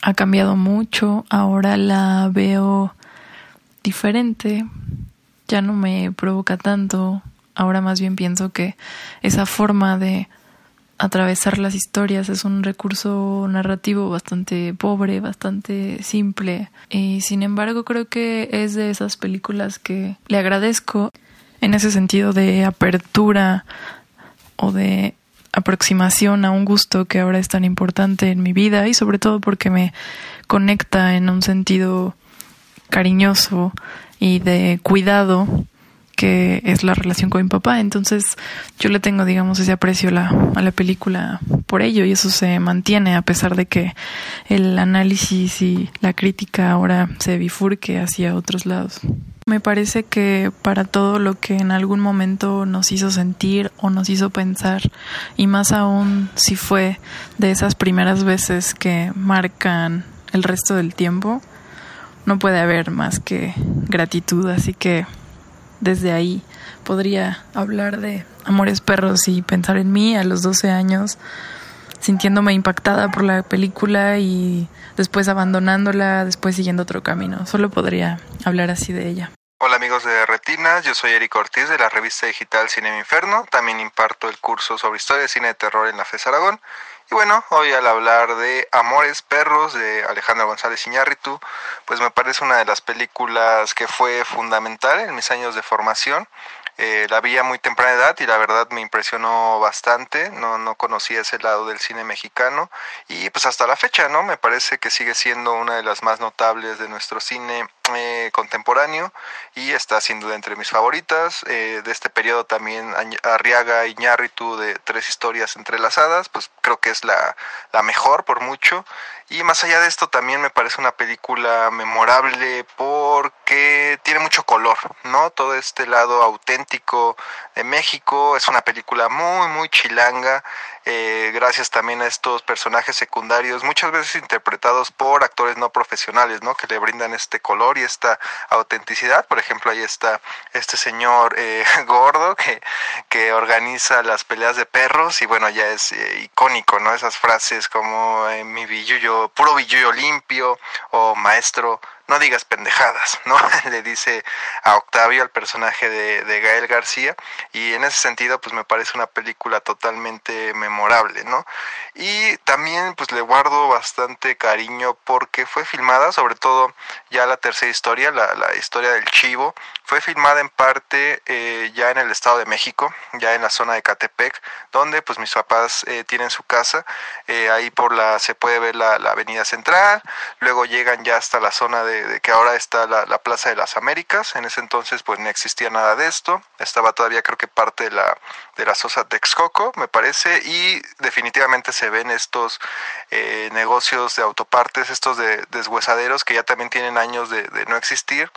ha cambiado mucho, ahora la veo diferente, ya no me provoca tanto, ahora más bien pienso que esa forma de atravesar las historias es un recurso narrativo bastante pobre, bastante simple. Y sin embargo creo que es de esas películas que le agradezco en ese sentido de apertura o de aproximación a un gusto que ahora es tan importante en mi vida y sobre todo porque me conecta en un sentido cariñoso y de cuidado que es la relación con mi papá. Entonces yo le tengo, digamos, ese aprecio a la, a la película por ello y eso se mantiene a pesar de que el análisis y la crítica ahora se bifurque hacia otros lados. Me parece que para todo lo que en algún momento nos hizo sentir o nos hizo pensar, y más aún si fue de esas primeras veces que marcan el resto del tiempo, no puede haber más que gratitud. Así que desde ahí podría hablar de Amores Perros y pensar en mí a los 12 años, sintiéndome impactada por la película y después abandonándola, después siguiendo otro camino. Solo podría hablar así de ella. Hola amigos de Retinas, yo soy Eric Ortiz de la revista digital Cine Inferno, también imparto el curso sobre historia de cine de terror en la FES Aragón. Y bueno, hoy al hablar de Amores Perros de Alejandro González Iñárritu, pues me parece una de las películas que fue fundamental en mis años de formación. Eh, la vi a muy temprana edad y la verdad me impresionó bastante, no, no conocía ese lado del cine mexicano y pues hasta la fecha, ¿no? Me parece que sigue siendo una de las más notables de nuestro cine eh, contemporáneo y está sin duda entre mis favoritas. Eh, de este periodo también Arriaga y Ñarritu de Tres Historias Entrelazadas, pues creo que es la, la mejor por mucho. Y más allá de esto también me parece una película memorable porque tiene mucho color, ¿no? Todo este lado auténtico de México. Es una película muy, muy chilanga. Eh, gracias también a estos personajes secundarios, muchas veces interpretados por actores no profesionales, ¿no? Que le brindan este color y esta autenticidad. Por ejemplo, ahí está este señor eh, [laughs] gordo que, que organiza las peleas de perros y bueno, ya es eh, icónico, ¿no? Esas frases como mi billuyo, puro billuyo limpio o maestro no digas pendejadas, ¿no? [laughs] Le dice a Octavio, al personaje de, de, Gael García, y en ese sentido, pues me parece una película totalmente memorable, ¿no? Y también, pues le guardo bastante cariño porque fue filmada, sobre todo ya la tercera historia, la, la historia del chivo, fue filmada en parte eh, ya en el Estado de México, ya en la zona de Catepec, donde pues mis papás eh, tienen su casa, eh, ahí por la, se puede ver la, la avenida central, luego llegan ya hasta la zona de que ahora está la, Plaza de las Américas. En ese entonces pues no existía nada de esto. Estaba todavía creo que parte de la, de la Sosa Texcoco, me parece, y definitivamente se ven estos eh, negocios de autopartes, estos de deshuesaderos que ya también tienen años de, de no existir.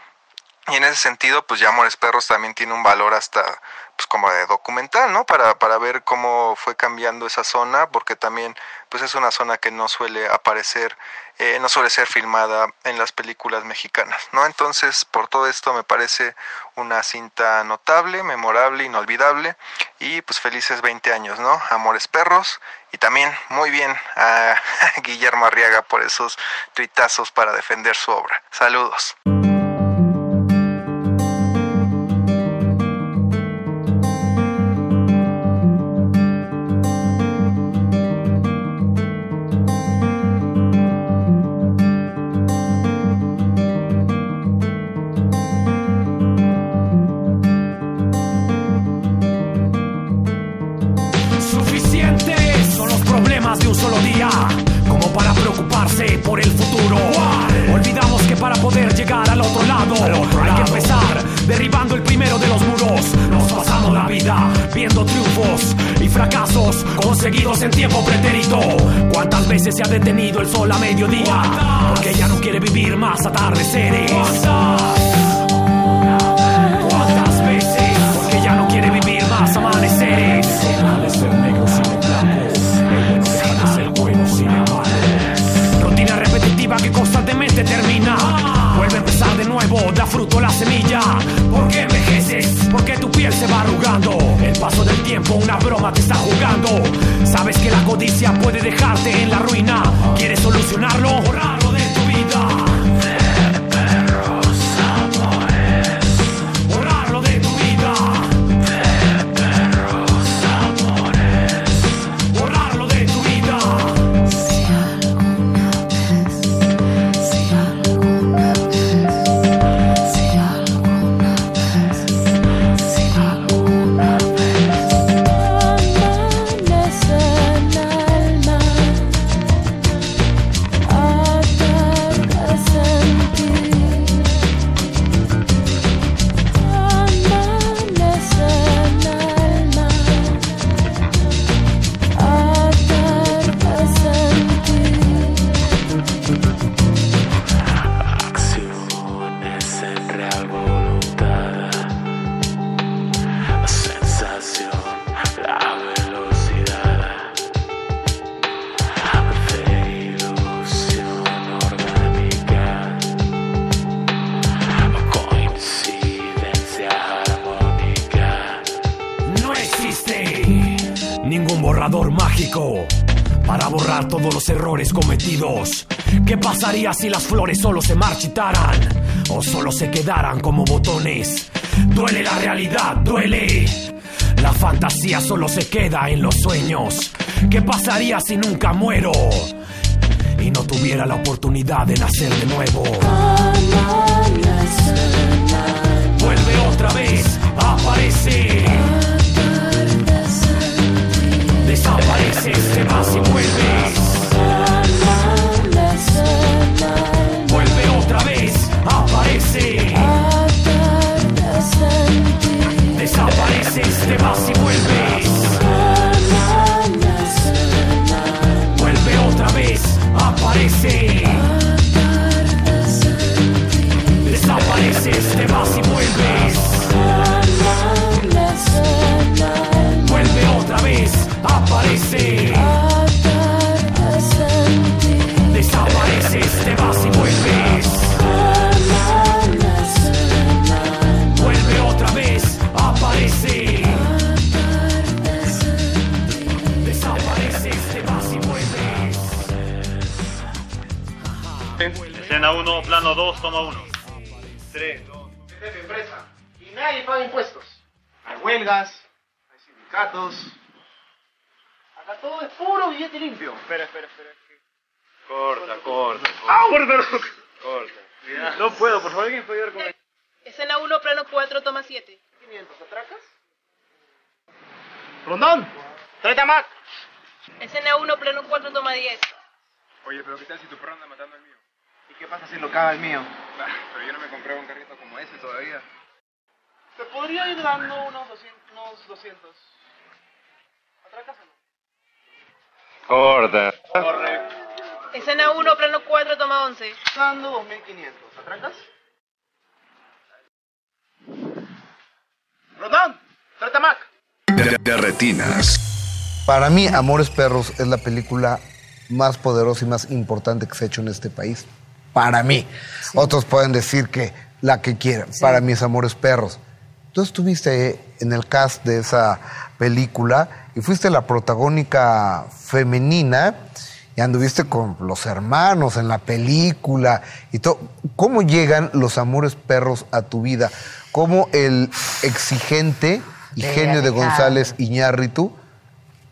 Y en ese sentido, pues ya Amores Perros también tiene un valor hasta pues como de documental, ¿no? Para, para ver cómo fue cambiando esa zona, porque también pues es una zona que no suele aparecer, eh, no suele ser filmada en las películas mexicanas, ¿no? Entonces, por todo esto me parece una cinta notable, memorable, inolvidable y pues felices 20 años, ¿no? Amores Perros y también muy bien a [laughs] Guillermo Arriaga por esos tuitazos para defender su obra. Saludos. o solo se quedaran como botones. Duele la realidad, duele. La fantasía solo se queda en los sueños. ¿Qué pasaría si nunca muero? Y no tuviera la oportunidad de nacer de nuevo. Vuelve otra vez, aparece. Desapareces, te vas y vuelves. 1, plano 2, toma 1. 3, 2. Jefe, empresa. Y nadie paga impuestos. Hay huelgas, hay sindicatos. Acá todo es puro billete limpio. Espera, espera, espera. Corta, corta. ¡Ah, perdón! Corta. No puedo, por favor, alguien puede ayudar con esto. Escena 1, plano 4, toma 7. 500, ¿atracas? Rondón, tráete a Mac. Escena 1, plano 4, toma 10. Oye, pero ¿qué tal si tu perro anda matando al mío? ¿Y caga el mío? Ah, pero yo no me compré un carrito como ese todavía. Te podría ir dando unos 200. Unos 200. ¿Atracas o no? Corta. Correcto. Escena 1, plano 4, toma 11. Dando 2500. ¿Atracas? Rondón, tráete a Mac. De, de retinas. Para mí, Amores Perros es la película más poderosa y más importante que se ha hecho en este país. Para mí. Otros pueden decir que la que quieran. Para mí es Amores Perros. Tú estuviste en el cast de esa película y fuiste la protagónica femenina y anduviste con los hermanos en la película y todo. ¿Cómo llegan los Amores Perros a tu vida? ¿Cómo el exigente y genio de. González Iñárritu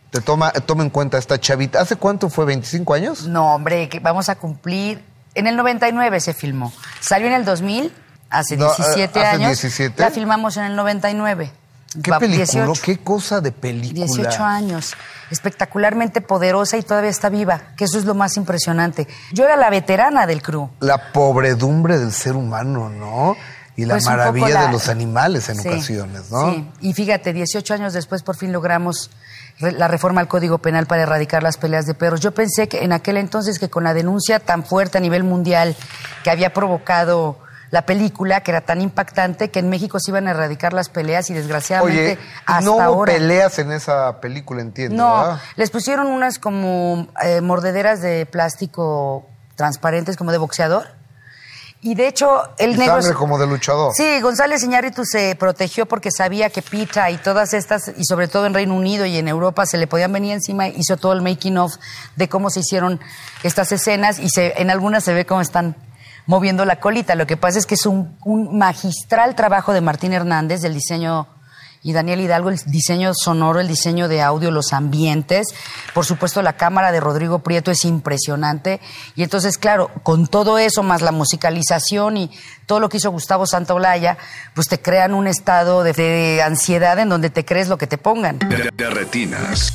te toma, toma en cuenta esta chavita? ¿Hace cuánto fue? ¿25 años? No, hombre, que vamos a cumplir. En el 99 se filmó. Salió en el 2000, hace No, eh, 17 hace años. 17. La filmamos en el 99. ¿Qué película? 18. ¿Qué cosa de película? 18 años, espectacularmente poderosa y todavía está viva, que eso es lo más impresionante. Yo era la veterana del crew. La pobredumbre del ser humano, ¿no? Y la Pues maravilla la- de los animales en Sí, ocasiones, ¿no? Sí, y fíjate, 18 años después por fin logramos la reforma al Código Penal para erradicar las peleas de perros. Yo pensé que en aquel entonces que con la denuncia tan fuerte a nivel mundial que había provocado la película, que era tan impactante, que en México se iban a erradicar las peleas y desgraciadamente Oye, hasta no hubo ahora... peleas en esa película, entiendo, No, ¿verdad? les pusieron unas como eh, mordederas de plástico transparentes como de boxeador. Y de hecho, el Y negro... sangre como de luchador. Sí, González Iñárritu se protegió porque sabía que Pita y todas estas, y sobre todo en Reino Unido y en Europa, se le podían venir encima. Hizo todo el making of de cómo se hicieron estas escenas y se, en algunas se ve cómo están moviendo la colita. Lo que pasa es que es un, un magistral trabajo de Martín Hernández del diseño y Daniel Hidalgo, el diseño sonoro, el diseño de audio, los ambientes. Por supuesto, la cámara de Rodrigo Prieto es impresionante. Y entonces, claro, con todo eso, más la musicalización y todo lo que hizo Gustavo Santaolalla, pues te crean un estado de, de ansiedad en donde te crees lo que te pongan. De, de retinas.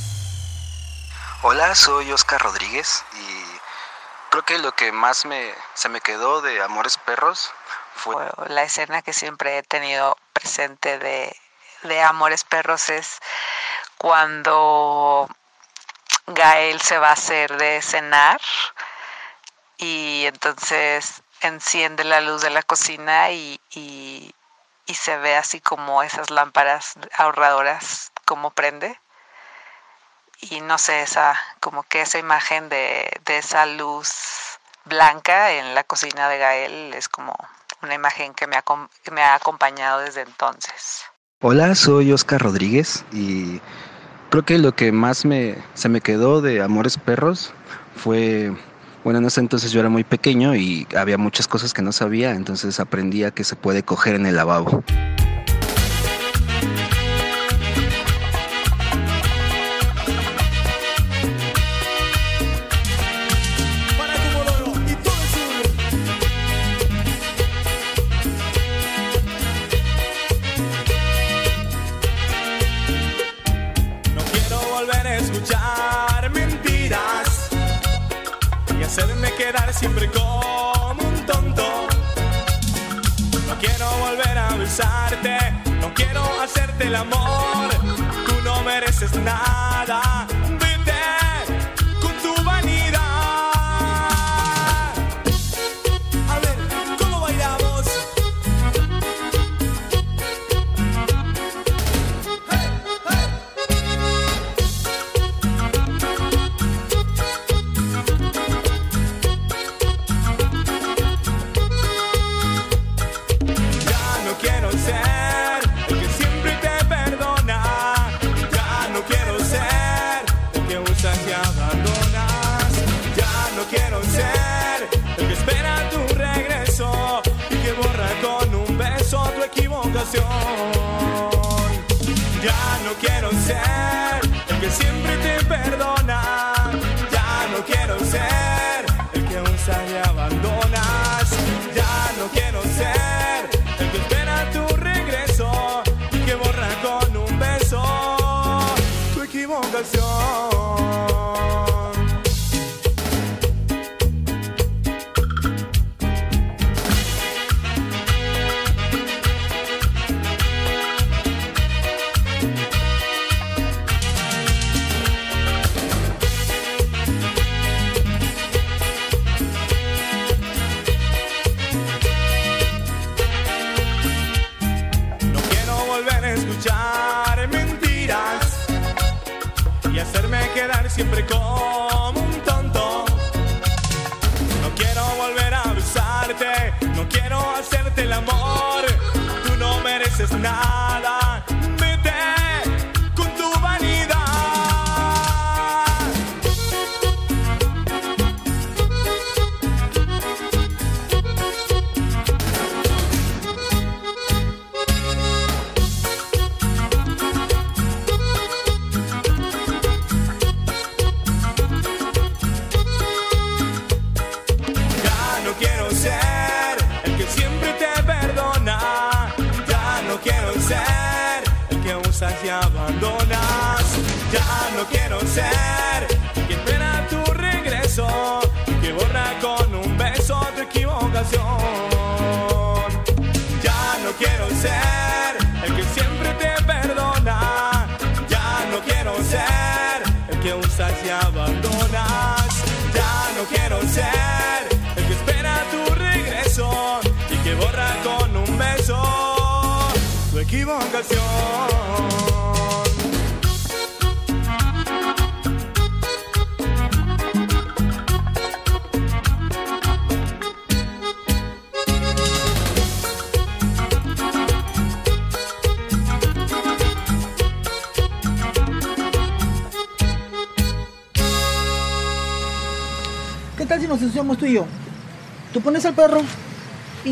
Hola, soy Oscar Rodríguez y creo que lo que más me, se me quedó de Amores Perros fue la escena que siempre he tenido presente de, de Amores Perros es cuando Gael se va a hacer de cenar y entonces enciende la luz de la cocina y, y, se ve así como esas lámparas ahorradoras como prende y no sé esa como que esa imagen de, de esa luz blanca en la cocina de Gael es como una imagen que me ha, me ha acompañado desde entonces. Hola, soy Oscar Rodríguez y creo que lo que más me, se me quedó de Amores Perros fue, bueno, en ese entonces yo era muy pequeño y había muchas cosas que no sabía, entonces aprendí a que se puede coger en el lavabo. El amor. down. No mereces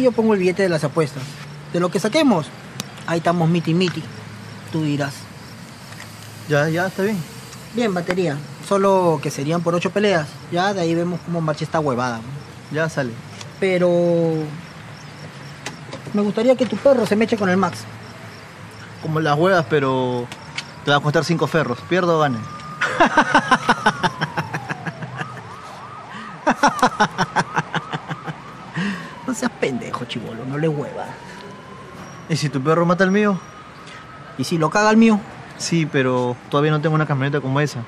yo pongo el billete de las apuestas. De lo que saquemos, ahí estamos miti miti. Tú dirás. Ya, ya, está bien. Bien, batería. Solo que serían por ocho peleas. Ya de ahí vemos cómo marcha esta huevada. Ya sale. Pero... Me gustaría que tu perro se me eche con el Max. Como las huevas, pero te va a costar cinco ferros. Pierdo o gane. [laughs] chivolo, no le hueva. ¿Y si tu perro mata al mío? ¿Y si lo caga el mío? Sí, pero todavía no tengo una camioneta como esa.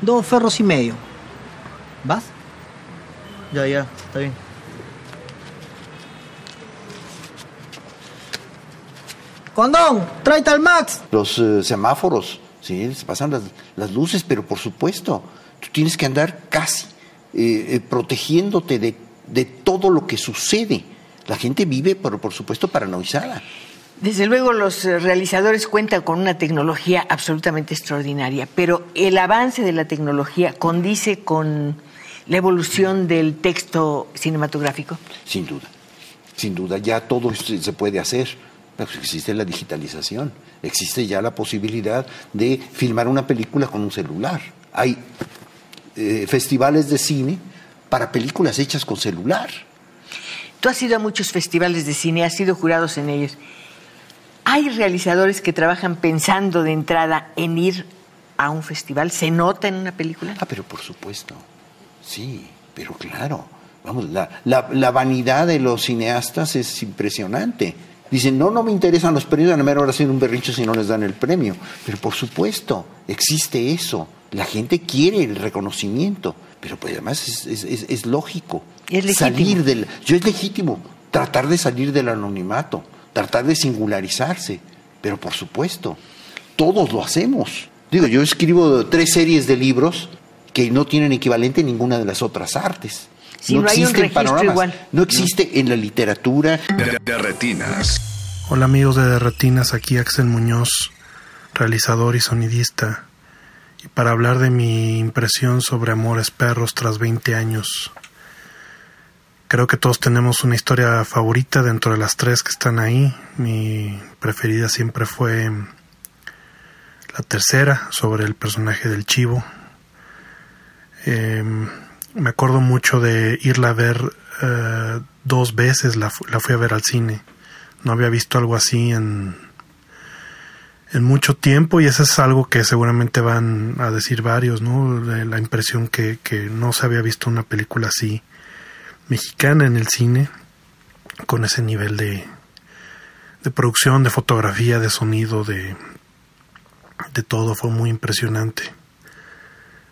Dos ferros y medio. ¿Vas? Ya, ya, está bien. Condón, tráete al Max. Los eh, semáforos, sí, se pasan las, las luces, pero por supuesto, tú tienes que andar casi eh, eh, protegiéndote de, de todo lo que sucede. La gente vive, por, por supuesto, paranoizada. Desde luego los eh, realizadores cuentan con una tecnología absolutamente extraordinaria, pero el avance de la tecnología condice con la evolución del texto cinematográfico. Sin duda, sin duda, ya todo se puede hacer. Existe la digitalización, existe ya la posibilidad de filmar una película con un celular. Hay eh, festivales de cine para películas hechas con celular. Tú has ido a muchos festivales de cine, has sido jurados en ellos. ¿Hay realizadores que trabajan pensando de entrada en ir a un festival? ¿Se nota en una película? Ah, pero por supuesto. Sí, pero claro. Vamos, la, la, la vanidad de los cineastas es impresionante. Dicen, no, no me interesan los premios, a la mera hora hacen un berrincho si no les dan el premio. Pero por supuesto, existe eso. La gente quiere el reconocimiento. Pero pues además es, es, es, es lógico. Es legítimo. Salir del. Yo es legítimo tratar de salir del anonimato, tratar de singularizarse. Pero por supuesto, todos lo hacemos. Digo, yo escribo tres series de libros que no tienen equivalente en ninguna de las otras artes. Si no hay un existen registro panoramas. igual. No existe en la literatura. De retinas. Hola amigos de Derretinas, aquí Axel Muñoz, realizador y sonidista, para hablar de mi impresión sobre Amores Perros tras 20 años. Creo que todos tenemos una historia favorita dentro de las tres que están ahí. Mi preferida siempre fue la tercera, sobre el personaje del chivo. Eh, me acuerdo mucho de irla a ver eh, dos veces, la fui a ver al cine. No había visto algo así en, en mucho tiempo y eso es algo que seguramente van a decir varios, ¿no? La impresión que, que no se había visto una película así mexicana en el cine con ese nivel de, de producción, de fotografía, de sonido, de, de todo, fue muy impresionante.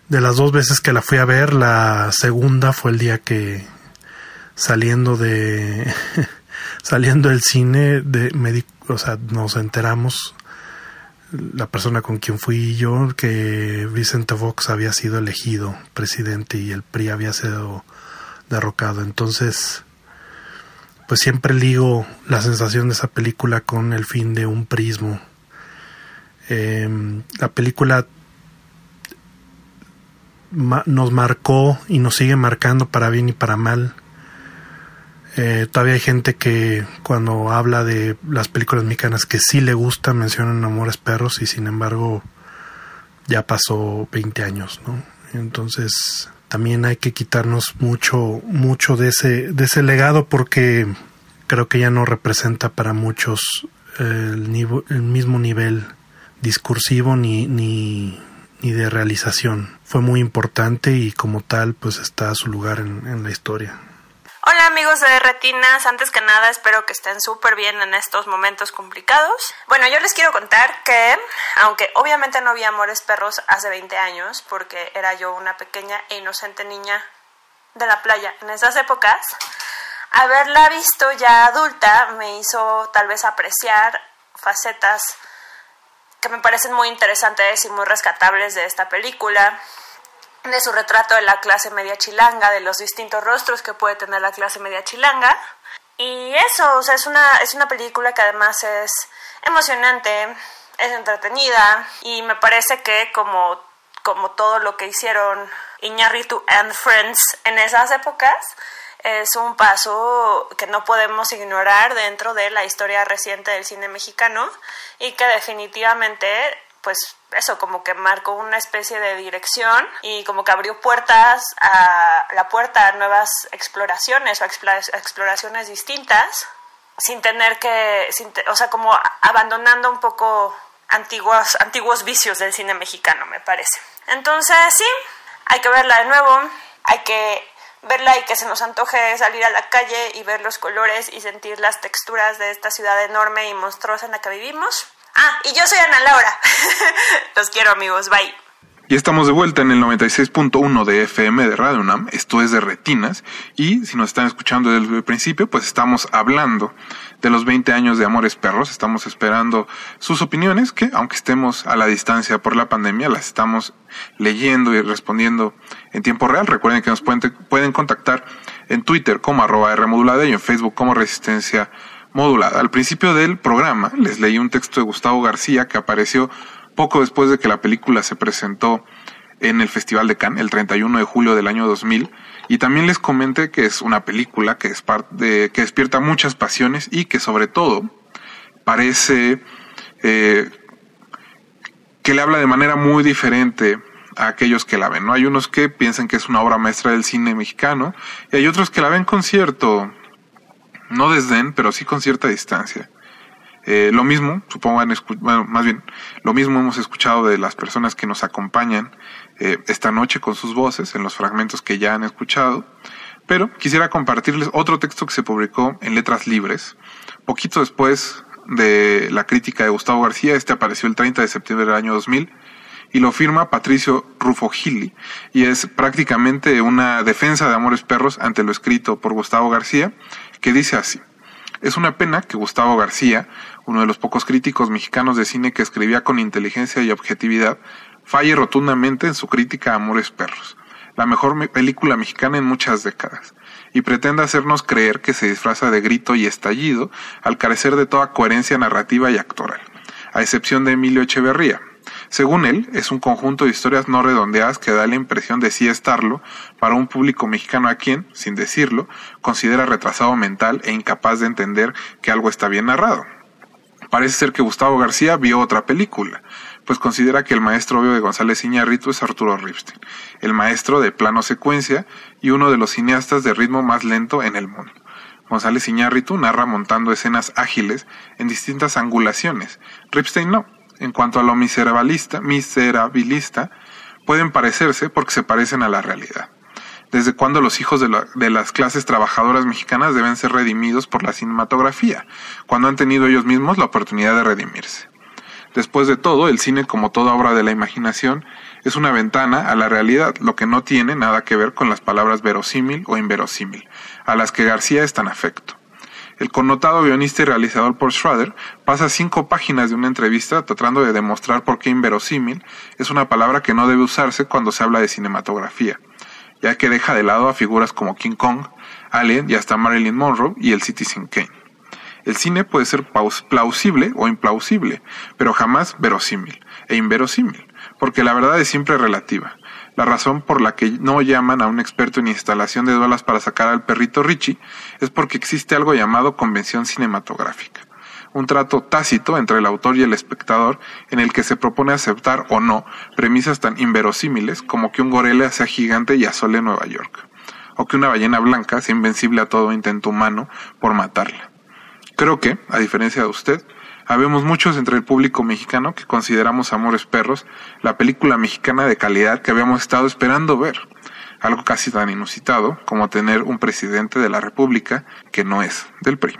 De las dos veces que la fui a ver, la segunda fue el día que saliendo de [laughs] saliendo del cine de, me di- o sea, nos enteramos, la persona con quien fui yo, que Vicente Fox había sido elegido presidente y el PRI había sido derrocado. Entonces, pues siempre ligo la sensación de esa película con el fin de un prismo. Eh, la película nos marcó y nos sigue marcando para bien y para mal. Eh, todavía hay gente que cuando habla de las películas mexicanas que sí le gusta mencionan Amores Perros y sin embargo ya pasó 20 años, ¿no? Entonces también hay que quitarnos mucho mucho de ese de ese legado porque creo que ya no representa para muchos eh, el, mismo nivel discursivo ni, ni, ni de realización. Fue muy importante y como tal pues está a su lugar en la historia. Hola amigos de Retinas, antes que nada espero que estén súper bien en estos momentos complicados. Bueno, yo les quiero contar que, aunque obviamente no vi Amores Perros hace 20 años, porque era yo una pequeña e inocente niña de la playa en esas épocas, haberla visto ya adulta me hizo tal vez apreciar facetas que me parecen muy interesantes y muy rescatables de esta película de su retrato de la clase media chilanga, de los distintos rostros que puede tener la clase media chilanga. Y eso, o sea, es una, es una película que además es emocionante, es entretenida y me parece que como, como todo lo que hicieron Iñárritu and Friends en esas épocas, es un paso que no podemos ignorar dentro de la historia reciente del cine mexicano y que definitivamente pues eso como que marcó una especie de dirección y como que abrió puertas a la puerta a nuevas exploraciones o exploraciones distintas sin tener que sin o sea como abandonando un poco antiguos antiguos vicios del cine mexicano me parece entonces sí hay que verla de nuevo hay que verla y que se nos antoje salir a la calle y ver los colores y sentir las texturas de esta ciudad enorme y monstruosa en la que vivimos. Ah, y yo soy Ana Laura. [laughs] Los quiero amigos, bye. Y estamos de vuelta en el 96.1 de FM de Radio UNAM, esto es de Retinas, y si nos están escuchando desde el principio, pues estamos hablando de los 20 años de Amores Perros, estamos esperando sus opiniones, que aunque estemos a la distancia por la pandemia, las estamos leyendo y respondiendo en tiempo real. Recuerden que nos pueden, pueden contactar en Twitter como arroba Rmodulada y en Facebook como Resistencia Modulada. Al principio del programa les leí un texto de Gustavo García que apareció poco después de que la película se presentó en el Festival de Cannes el 31 de julio del año 2000 y también les comenté que es una película que es parte que despierta muchas pasiones y que sobre todo parece eh, que le habla de manera muy diferente a aquellos que la ven. ¿no? Hay unos que piensan que es una obra maestra del cine mexicano y hay otros que la ven con cierto, no desdén, pero sí con cierta distancia. Eh, lo mismo, supongo, han bueno, más bien, lo mismo hemos escuchado de las personas que nos acompañan eh, esta noche con sus voces en los fragmentos que ya han escuchado. Pero quisiera compartirles otro texto que se publicó en Letras Libres, poquito después de la crítica de Gustavo García. Este apareció el 30 de septiembre del año 2000 y lo firma Patricio Rufo Gili y es prácticamente una defensa de Amores Perros ante lo escrito por Gustavo García, que dice así. Es una pena que Gustavo García, uno de los pocos críticos mexicanos de cine que escribía con inteligencia y objetividad, falle rotundamente en su crítica a Amores Perros, la mejor me- película mexicana en muchas décadas, y pretende hacernos creer que se disfraza de grito y estallido al carecer de toda coherencia narrativa y actoral, a excepción de Emilio Echeverría. Según él, es un conjunto de historias no redondeadas que da la impresión de sí estarlo para un público mexicano a quien, sin decirlo, considera retrasado mental e incapaz de entender que algo está bien narrado. Parece ser que Gustavo García vio otra película, pues considera que el maestro obvio de González Iñárritu es Arturo Ripstein, el maestro de plano secuencia y uno de los cineastas de ritmo más lento en el mundo. González Iñárritu narra montando escenas ágiles en distintas angulaciones. Ripstein no. En cuanto a lo miserabilista, miserabilista, pueden parecerse porque se parecen a la realidad. ¿Desde cuándo los hijos de, de las clases trabajadoras mexicanas deben ser redimidos por la cinematografía, cuando han tenido ellos mismos la oportunidad de redimirse? Después de todo, el cine, como toda obra de la imaginación, es una ventana a la realidad, lo que no tiene nada que ver con las palabras verosímil o inverosímil, a las que García es tan afecto. El connotado guionista y realizador Paul Schrader pasa cinco páginas de una entrevista tratando de demostrar por qué inverosímil es una palabra que no debe usarse cuando se habla de cinematografía, ya que deja de lado a figuras como King Kong, Alien y hasta Marilyn Monroe y el Citizen Kane. El cine puede ser plausible o implausible, pero jamás verosímil e inverosímil, porque la verdad es siempre relativa. La razón por la que no llaman a un experto en instalación de duelas para sacar al perrito Richie es porque existe algo llamado convención cinematográfica, un trato tácito entre el autor y el espectador en el que se propone aceptar o no premisas tan inverosímiles como que un gorila sea gigante y asole Nueva York, o que una ballena blanca sea invencible a todo intento humano por matarla. Creo que, a diferencia de usted, habemos muchos entre el público mexicano que consideramos Amores Perros la película mexicana de calidad que habíamos estado esperando ver. Algo casi tan inusitado como tener un presidente de la República que no es del PRI.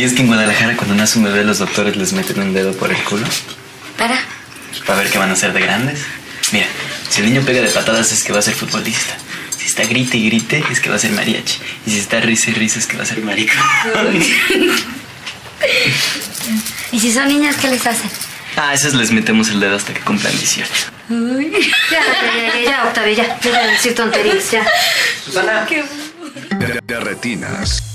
¿Sabías que en Guadalajara cuando nace un bebé los doctores les meten un dedo por el culo? ¿Para? Para ver qué van a hacer de grandes. Mira, si el niño pega de patadas es que va a ser futbolista. Si está grite y grite es que va a ser mariachi. Y si está risa y risa es que va a ser marico. [laughs] ¿Y si son niñas, qué les hacen? Ah, a esos les metemos el dedo hasta que cumplan 18. Uy. Ya, ya, ya, ya, ya, Octavio, ya. Deja de decir tonterías, ya. Susana. De, de retinas.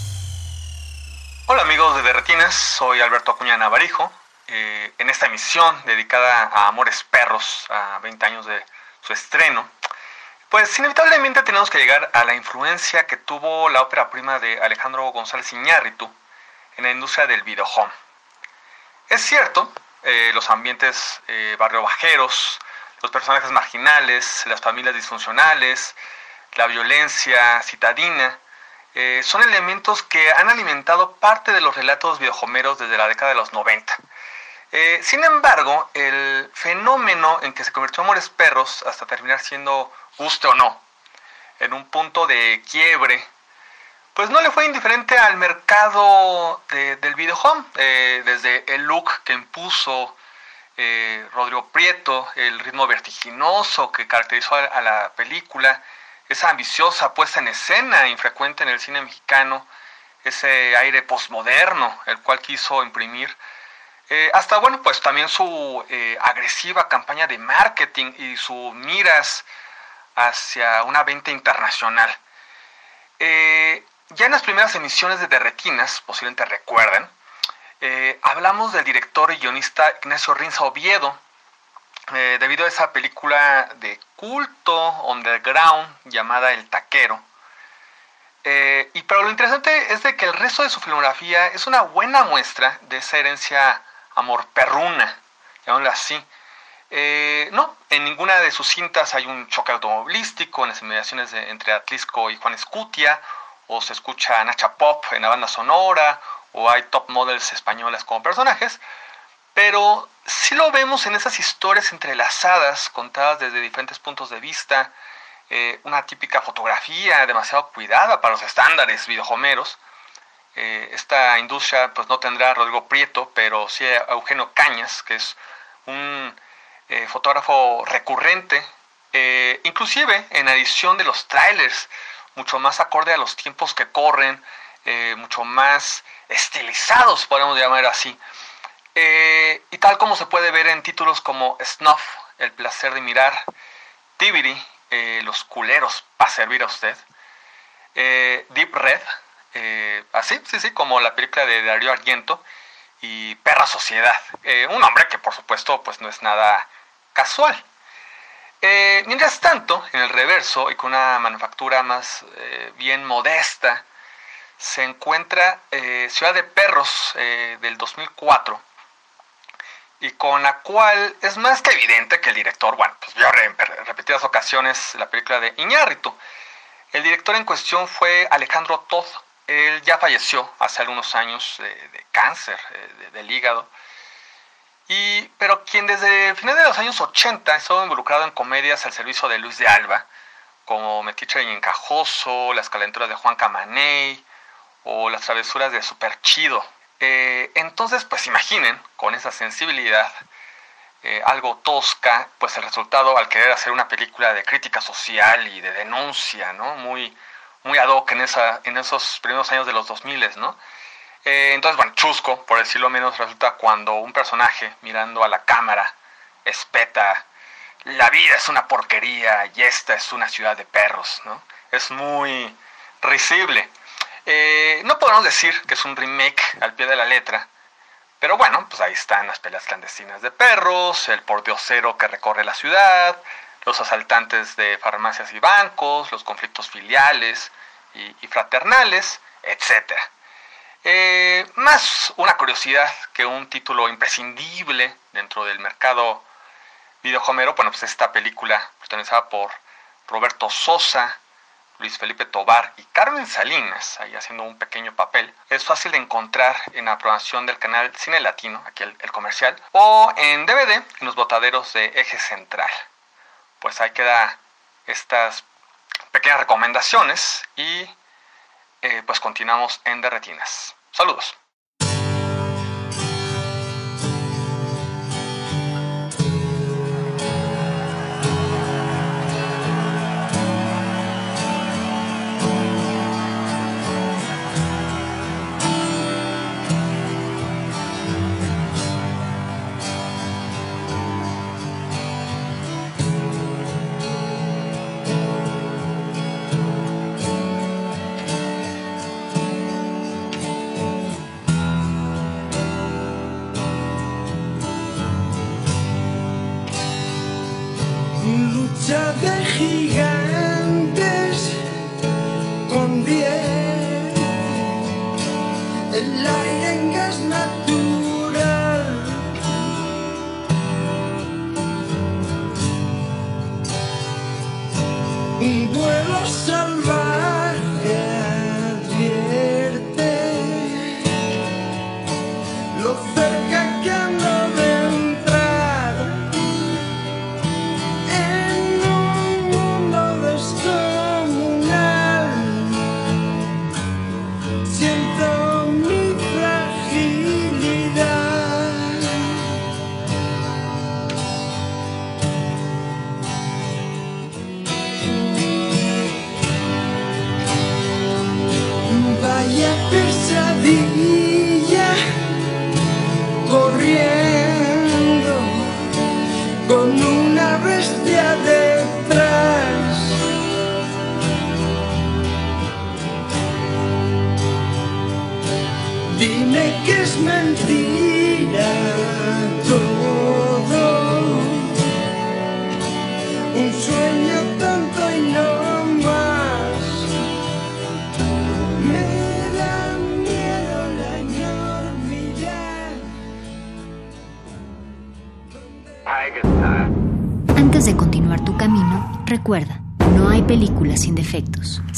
Soy Alberto Acuña Navarijo. Eh, en esta emisión dedicada a Amores Perros, a 20 años de su estreno, pues inevitablemente tenemos que llegar a la influencia que tuvo la ópera prima de Alejandro González Iñárritu en la industria del videohome. Es cierto, eh, los ambientes eh, bajeros, los personajes marginales, las familias disfuncionales, la violencia citadina, eh, son elementos que han alimentado parte de los relatos videojomeros desde la década de los 90. Eh, sin embargo, el fenómeno en que se convirtió Amores Perros, hasta terminar siendo, guste o no, en un punto de quiebre, pues no le fue indiferente al mercado de- del videohome, eh, desde el look que impuso Rodrigo Prieto, el ritmo vertiginoso que caracterizó a la película, esa ambiciosa puesta en escena infrecuente en el cine mexicano, ese aire postmoderno, el cual quiso imprimir, eh, hasta bueno, pues también su eh, agresiva campaña de marketing y sus miras hacia una venta internacional. Eh, ya en las primeras emisiones de Derretinas, posiblemente recuerden, hablamos del director y guionista Ignacio Rinza Oviedo, eh, debido a esa película de culto underground llamada El Taquero. Eh, y pero lo interesante es de que el resto de su filmografía es una buena muestra de esa herencia amor perruna, llamémosla así. Eh, no, en ninguna de sus cintas hay un choque automovilístico en las inmediaciones de- entre Atlisco y Juan Escutia, o se escucha Nacha Pop en la banda sonora, o hay top models españolas como personajes, pero sí lo vemos en esas historias entrelazadas, contadas desde diferentes puntos de vista, eh, una típica fotografía demasiado cuidada para los estándares videojomeros. Eh, esta industria pues no tendrá a Rodrigo Prieto, pero sí a Eugenio Cañas, que es un eh, fotógrafo recurrente, inclusive en edición de los trailers, mucho más acorde a los tiempos que corren, mucho más estilizados, podemos llamar así. Eh, y tal como se puede ver en títulos como Snuff, El placer de mirar, Tibiri, eh, Los culeros para servir a usted, eh, Deep Red, así, sí, sí, como la película de Darío Argento, y Perra Sociedad, un nombre que por supuesto pues no es nada casual. Mientras tanto, en el reverso y con una manufactura más bien modesta, se encuentra Ciudad de Perros del 2004 y con la cual es más que evidente que el director, bueno, pues vio en repetidas ocasiones la película de Iñárritu. El director en cuestión fue Alejandro Todd. Él ya falleció hace algunos años de, cáncer eh, de- del hígado. Y, pero quien desde finales de los años 80 estuvo involucrado en comedias al servicio de Luis de Alba, como Metiche y Encajoso, Las calenturas de Juan Camaney o Las travesuras de Super Chido. Eh, entonces, pues imaginen, con esa sensibilidad eh, algo tosca, pues el resultado al querer hacer una película de crítica social y de denuncia, ¿no? Muy, muy ad hoc en, esa, en esos primeros años de los 2000, ¿no? Eh, entonces, bueno, chusco, por decirlo menos, resulta cuando un personaje mirando a la cámara espeta, la vida es una porquería y esta es una ciudad de perros, ¿no? Es muy risible. Eh, no podemos decir que es un remake al pie de la letra, pero bueno, pues ahí están las peleas clandestinas de perros, el pordiosero que recorre la ciudad, los asaltantes de farmacias y bancos, los conflictos filiales y, fraternales, etcétera. Eh, más una curiosidad que un título imprescindible dentro del mercado videojomero, bueno, pues esta película protagonizada por Roberto Sosa, Luis Felipe Tobar y Carmen Salinas, ahí haciendo un pequeño papel, es fácil de encontrar en la programación del canal Cine Latino, aquí el, el comercial, o en DVD en los botaderos de Eje Central. Pues ahí queda estas pequeñas recomendaciones y eh, pues continuamos en Derretinas. Saludos.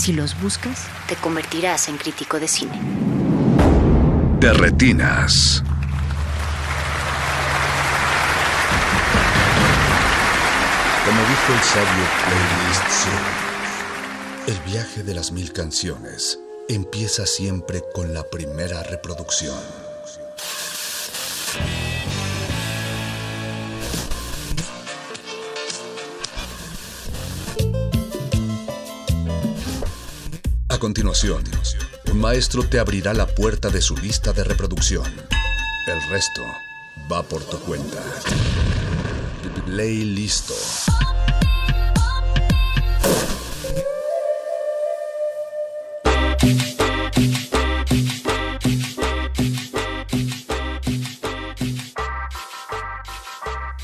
Si los buscas, te convertirás en crítico de cine. De retinas. Como dijo el sabio Playlist Zero, el viaje de las mil canciones empieza siempre con la primera reproducción. A continuación, un maestro te abrirá la puerta de su lista de reproducción. El resto va por tu cuenta. Play listo.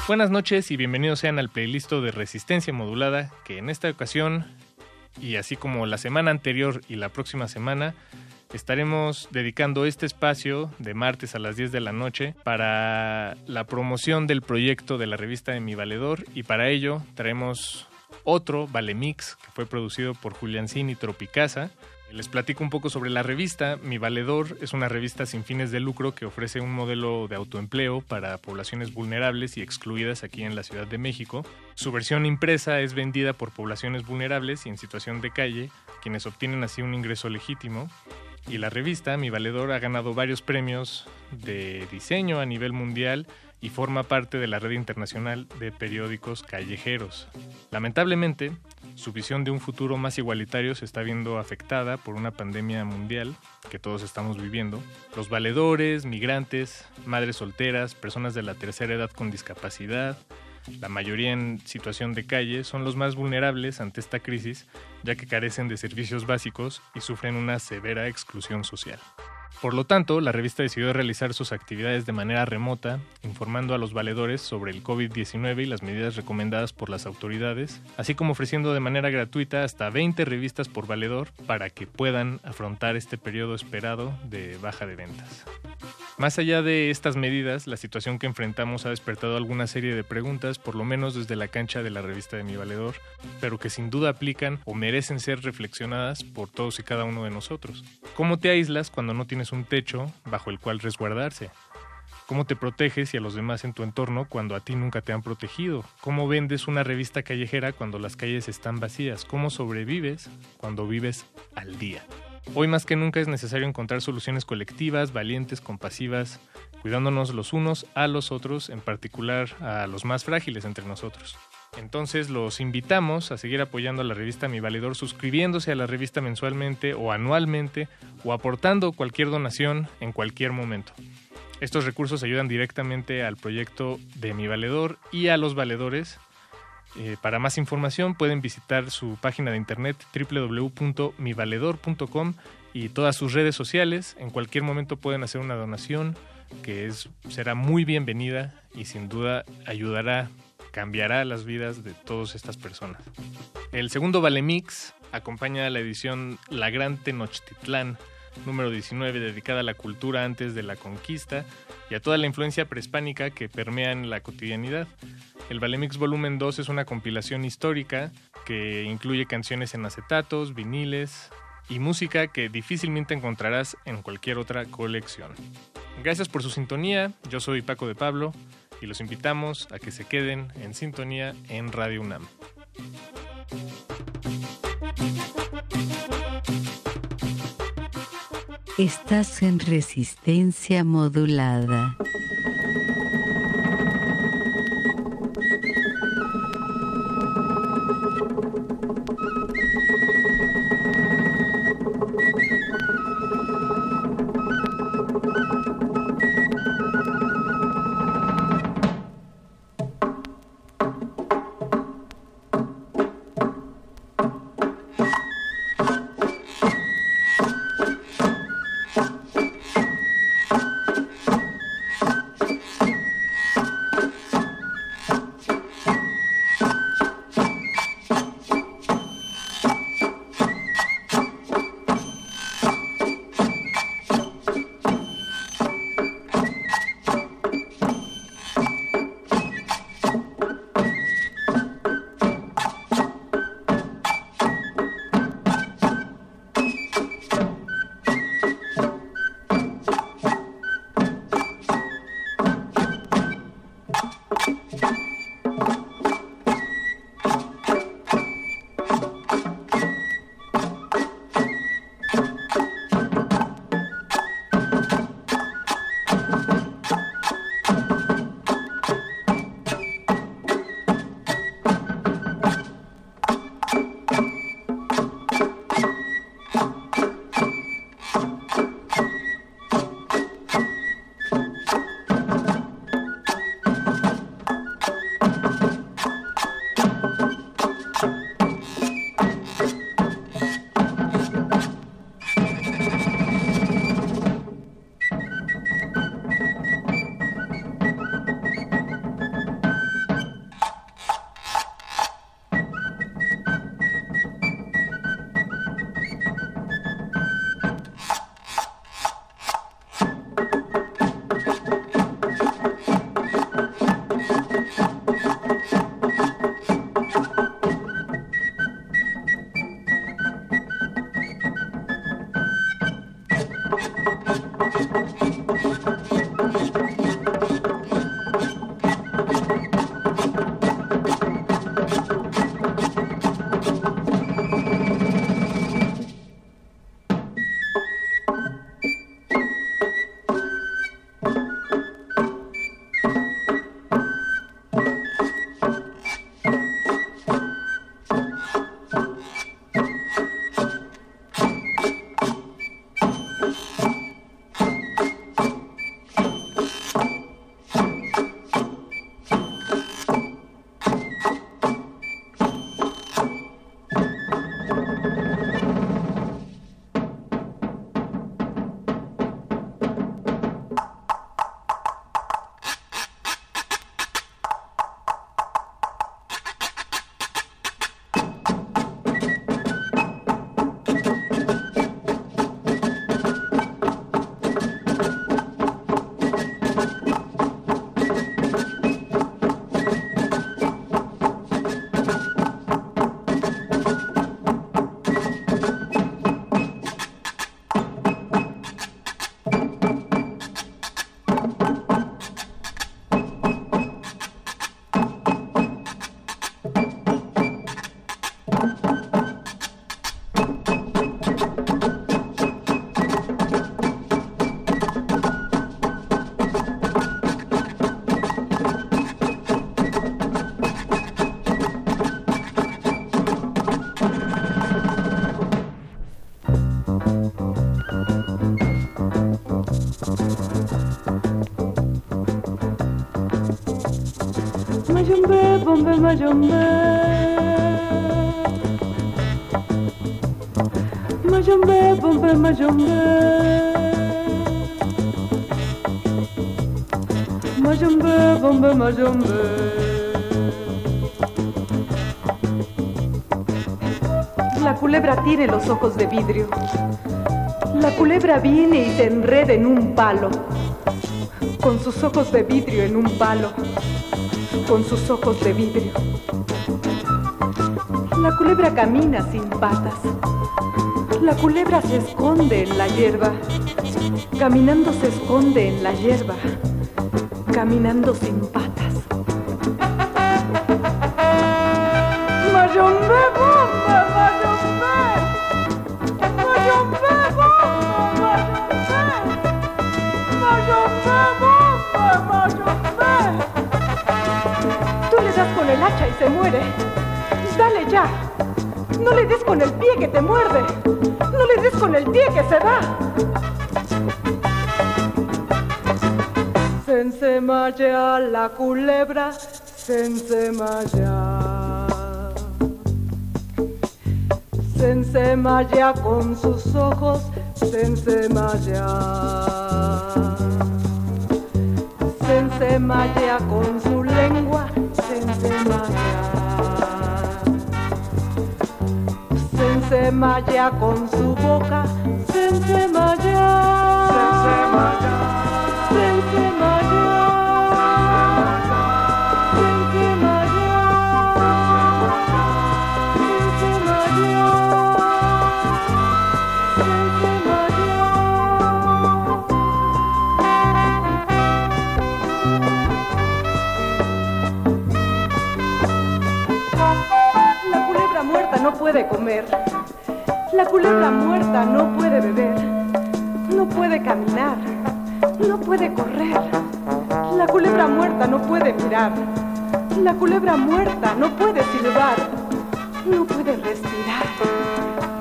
Buenas noches y bienvenidos sean al playlist de Resistencia Modulada, que en esta ocasión, y así como la semana anterior y la próxima semana, estaremos dedicando este espacio de martes a las 10 de la noche para la promoción del proyecto de la revista de Mi Valedor y para ello traemos otro Valemix que fue producido por Julián Cini y Tropicasa. Les platico un poco sobre la revista. Mi Valedor es una revista sin fines de lucro que ofrece un modelo de autoempleo para poblaciones vulnerables y excluidas aquí en la Ciudad de México. Su versión impresa es vendida por poblaciones vulnerables y en situación de calle, quienes obtienen así un ingreso legítimo. Y la revista, Mi Valedor, ha ganado varios premios de diseño a nivel mundial y forma parte de la red internacional de periódicos callejeros. Lamentablemente, su visión de un futuro más igualitario se está viendo afectada por una pandemia mundial que todos estamos viviendo. Los valedores, migrantes, madres solteras, personas de la tercera edad con discapacidad, la mayoría en situación de calle, son los más vulnerables ante esta crisis, ya que carecen de servicios básicos y sufren una severa exclusión social. Por lo tanto, la revista decidió realizar sus actividades de manera remota, informando a los valedores sobre el COVID-19 y las medidas recomendadas por las autoridades, así como ofreciendo de manera gratuita hasta 20 revistas por valedor para que puedan afrontar este periodo esperado de baja de ventas. Más allá de estas medidas, la situación que enfrentamos ha despertado alguna serie de preguntas, por lo menos desde la cancha de la revista de Mi Valedor, pero que sin duda aplican o merecen ser reflexionadas por todos y cada uno de nosotros. ¿Cómo te aíslas cuando no tienes un techo bajo el cual resguardarse? ¿Cómo te proteges y a los demás en tu entorno cuando a ti nunca te han protegido? ¿Cómo vendes una revista callejera cuando las calles están vacías? ¿Cómo sobrevives cuando vives al día? Hoy más que nunca es necesario encontrar soluciones colectivas, valientes, compasivas, cuidándonos los unos a los otros, en particular a los más frágiles entre nosotros. Entonces los invitamos a seguir apoyando a la revista Mi Valedor, suscribiéndose a la revista mensualmente o anualmente o aportando cualquier donación en cualquier momento. Estos recursos ayudan directamente al proyecto de Mi Valedor y a los valedores. Eh, para más información pueden visitar su página de internet www.mivaledor.com y todas sus redes sociales. En cualquier momento pueden hacer una donación que es, será muy bienvenida y sin duda ayudará cambiará las vidas de todas estas personas. El segundo Vale Mix acompaña a la edición La Gran Tenochtitlán, número 19, dedicada a la cultura antes de la conquista y a toda la influencia prehispánica que permea en la cotidianidad. El Valemix Volumen 2 es una compilación histórica que incluye canciones en acetatos, viniles y música que difícilmente encontrarás en cualquier otra colección. Gracias por su sintonía, yo soy Paco de Pablo y los invitamos a que se queden en sintonía en Radio UNAM. Estás en resistencia modulada. به مجنبه مجنبه بمبه مجنبه مجنبه بمبه مجنبه La culebra tiene los ojos de vidrio. La culebra viene y se enreda en un palo, con sus ojos de vidrio en un palo. Con sus ojos de vidrio. La culebra camina sin patas. La culebra se esconde en la hierba. Caminando se esconde en la hierba. Caminando sin ensemalla la culebra, se ensemalla. Se ensemalla con sus ojos, se ensemalla. Se ensemalla con su lengua, se ensemalla. Se ensemalla con su boca, La culebra muerta no puede beber. No puede caminar. No puede correr. La culebra muerta no puede mirar. La culebra muerta no puede silbar. No puede respirar.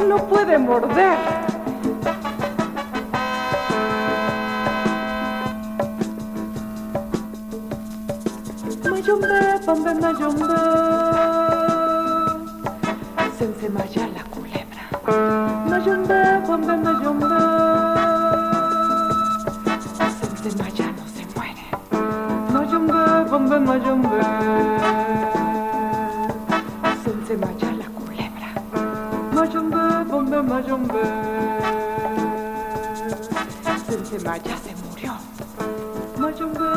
No puede morder. Mayombe, bambe, mayombe. Mayombe, bambe, mayombe. Se ensemalla, no se muere. Mayombe, bambe, mayombe. Se ensemalla la culebra. Mayombe, bambe, mayombe. Se ensemalla, se murió. Mayombe,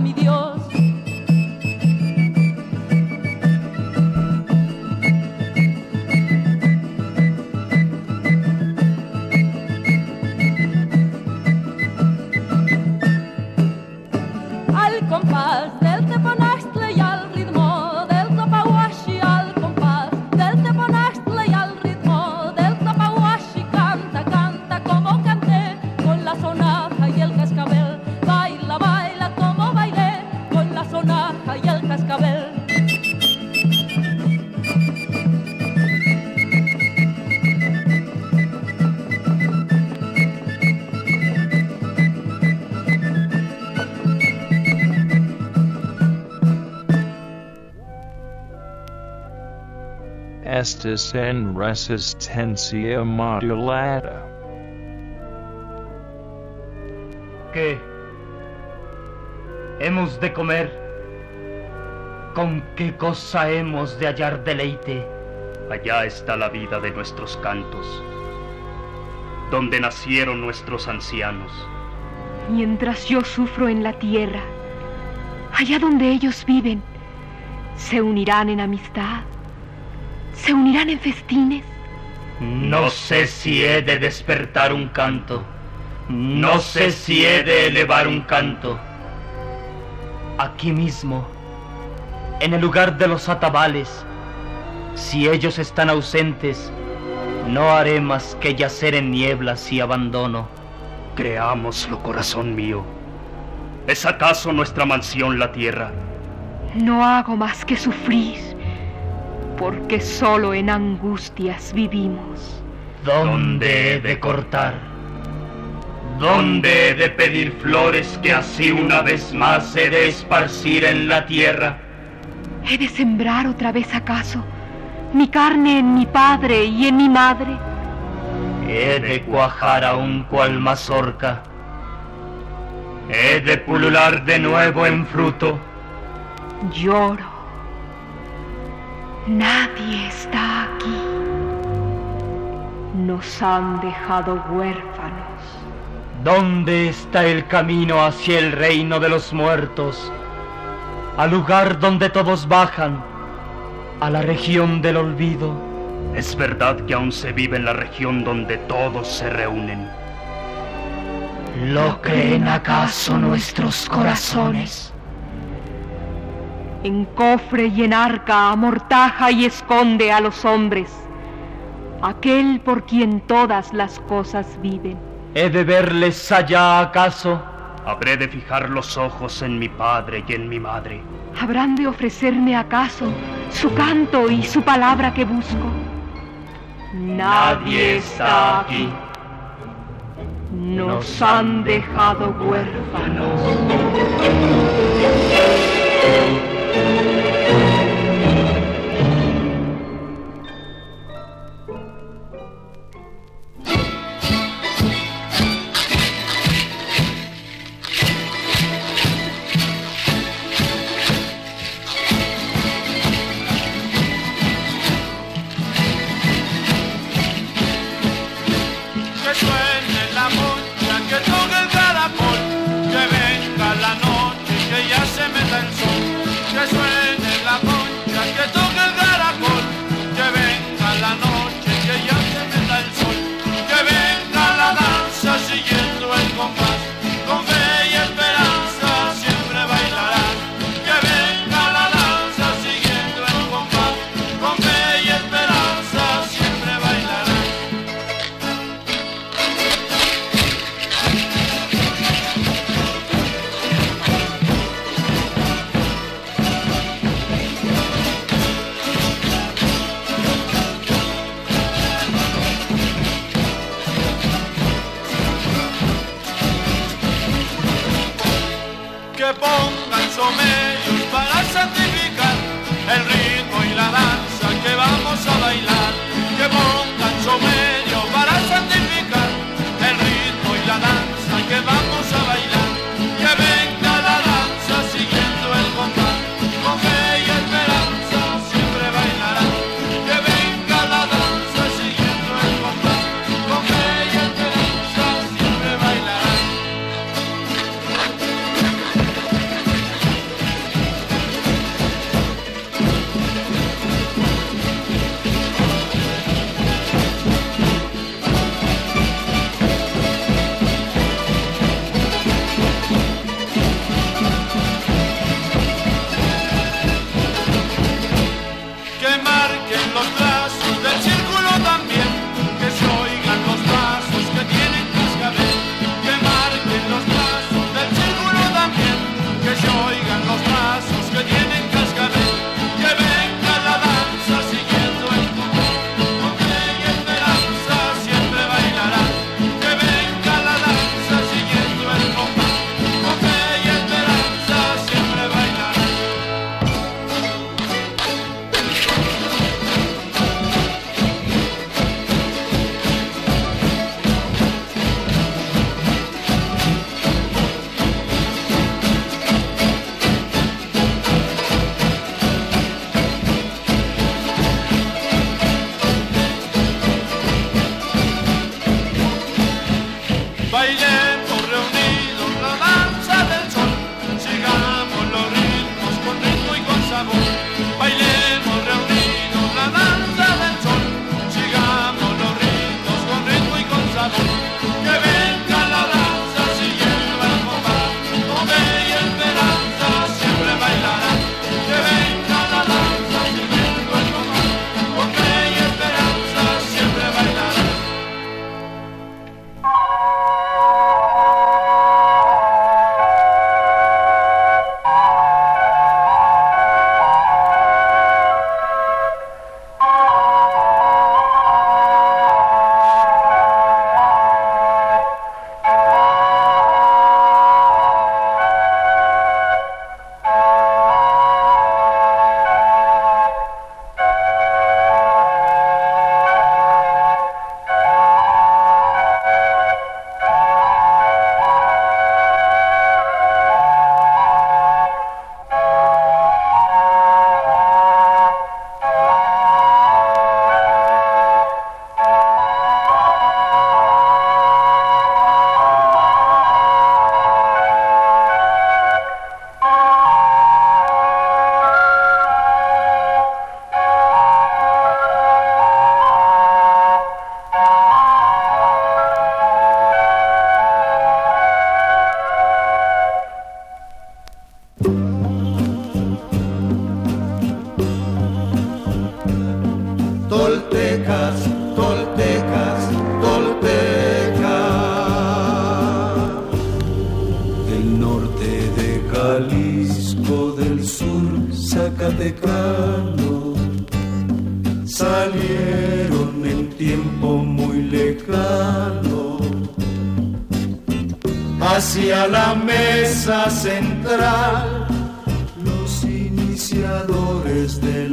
mi Dios. resistance and resistencia modulada. ¿Qué hemos de comer? ¿Con qué cosa hemos de hallar deleite? Allá está la vida de nuestros cantos, donde nacieron nuestros ancianos. Mientras yo sufro en la tierra, allá donde ellos viven, se unirán en amistad se unirán en festines. No sé si he de despertar un canto, no sé si he de elevar un canto. Aquí mismo, en el lugar de los atabales, si ellos están ausentes, no haré más que yacer en nieblas y abandono. Creámoslo, corazón mío. ¿Es acaso nuestra mansión la tierra? No hago más que sufrir, porque solo en angustias vivimos. ¿Dónde he de cortar? ¿Dónde he de pedir flores que así una vez más he de esparcir en la tierra? ¿He de sembrar otra vez acaso mi carne en mi padre y en mi madre? He de cuajar aún cual mazorca. He de pulular de nuevo en fruto. Lloro. Nadie está aquí. Nos han dejado huérfanos. ¿Dónde está el camino hacia el reino de los muertos? Al lugar donde todos bajan, a la región del olvido. Es verdad que aún se vive en la región donde todos se reúnen. ¿Lo creen acaso nuestros corazones? En cofre y en arca amortaja y esconde a los hombres, aquel por quien todas las cosas viven. ¿He de verles allá acaso? Habré de fijar los ojos en mi padre y en mi madre. ¿Habrán de ofrecerme acaso su canto y su palabra que busco? Nadie está aquí. Nos han dejado huérfanos. Que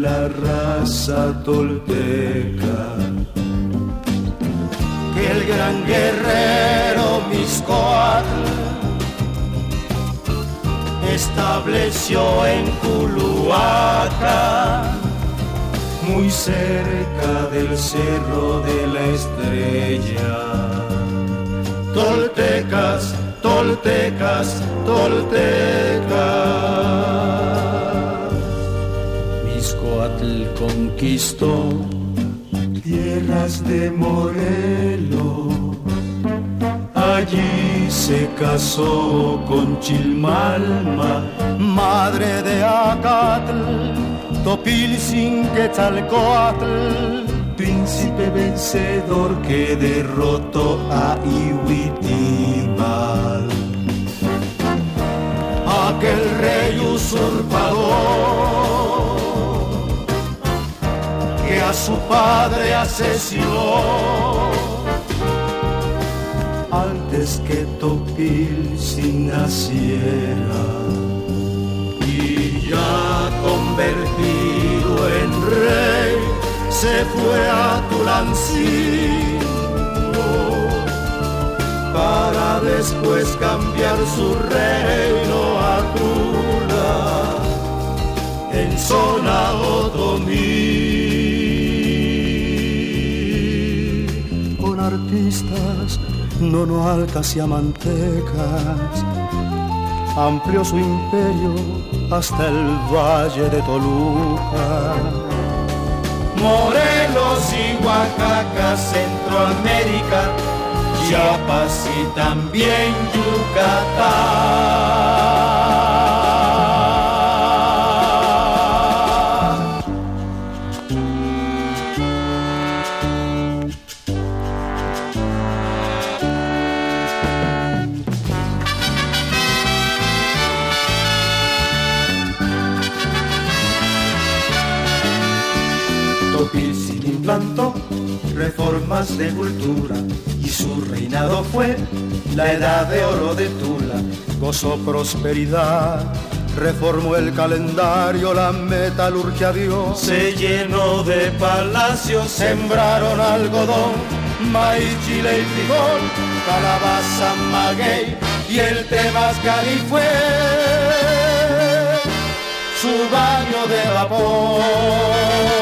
la raza tolteca que el gran guerrero Miscoatl estableció en Culuaca, muy cerca del cerro de la estrella. Toltecas, toltecas, toltecas. Conquistó tierras de Morelos. Allí se casó con Chilmalma, madre de Acatl, Topilzin Quetzalcoatl, príncipe vencedor que derrotó a Ihuitimal. Aquel rey usurpador a su padre asesinó. Antes que Topilzin naciera y ya convertido en rey se fue a Tulancingo para después cambiar su reino a Tula en zona otomí artistas nonoalcas y amantecas amplió su imperio hasta el valle de Toluca. Morelos y Oaxaca, Centroamérica, Chiapas y también Yucatán. Reformas de cultura y su reinado fue la edad de oro de Tula. Gozó prosperidad, reformó el calendario, la metalurgia dio. Se llenó de palacios, sembraron algodón, maíz, chile y frijol, calabaza, maguey y el temazcal fue su baño de vapor.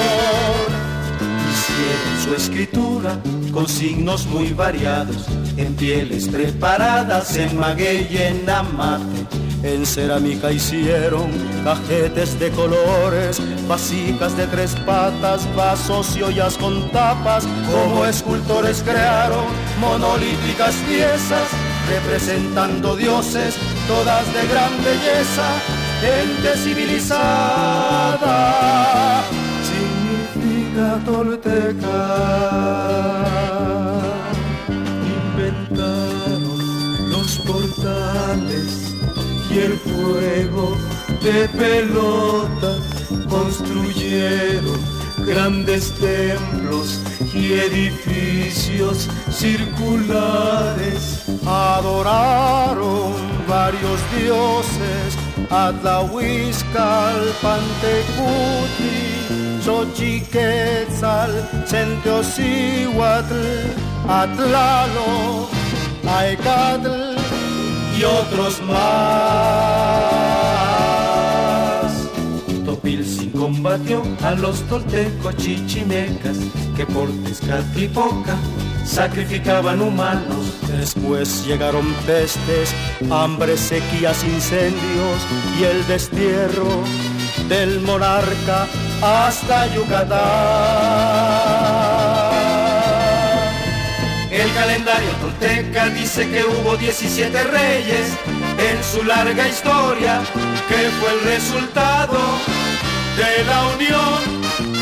Su escritura con signos muy variados, en pieles preparadas, en maguey y en amate. En cerámica hicieron cajetes de colores, vasijas de tres patas, vasos y ollas con tapas. Como escultores crearon monolíticas piezas, representando dioses, todas de gran belleza gente civilizada tolteca. Inventaron los portales y el juego de pelota. Construyeron grandes templos y edificios circulares. Adoraron varios dioses Atlahuizcal, Pantecutli, Xochiquetzal, Centeocihuatl, Atlalo, Aecatl y otros más. Topilzin combatió a los toltecos chichimecas que por Tezcatlipoca sacrificaban humanos. Después llegaron pestes, hambre, sequías, incendios y el destierro del monarca hasta Yucatán. El calendario tolteca dice que hubo 17 reyes en su larga historia, que fue el resultado de la unión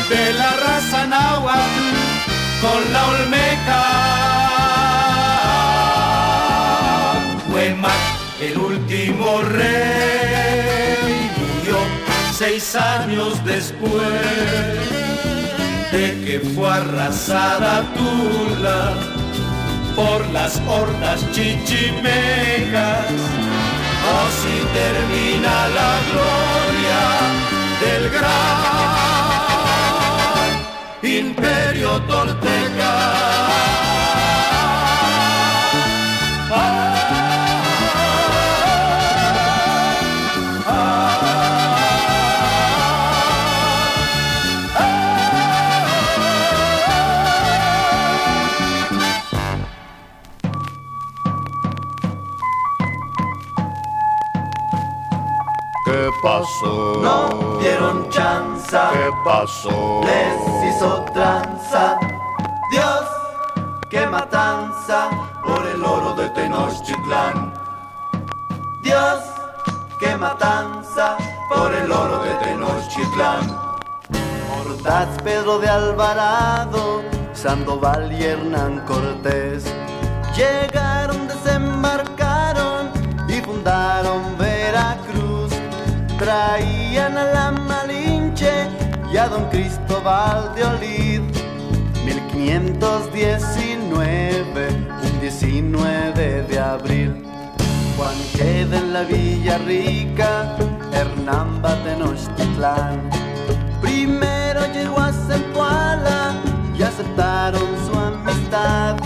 de la raza náhuatl con la olmeca. Huemac, el último rey, seis años después de que fue arrasada Tula por las hordas chichimecas. Así termina la gloria del gran imperio torteca. Pasó? No dieron chanza. ¿Qué pasó? Les hizo tranza. Dios, qué matanza por el oro de Tenochtitlán. Dios, qué matanza por el oro de Tenochtitlán. Ordaz Pedro de Alvarado, Sandoval y Hernán Cortés llegaron, desembarcaron Traían a la Malinche y a don Cristóbal de Olid. 1519, un 19 de abril. Juan queda en la Villa Rica, Hernán va Tenochtitlán. Primero llegó a Zempoala y aceptaron su amistad.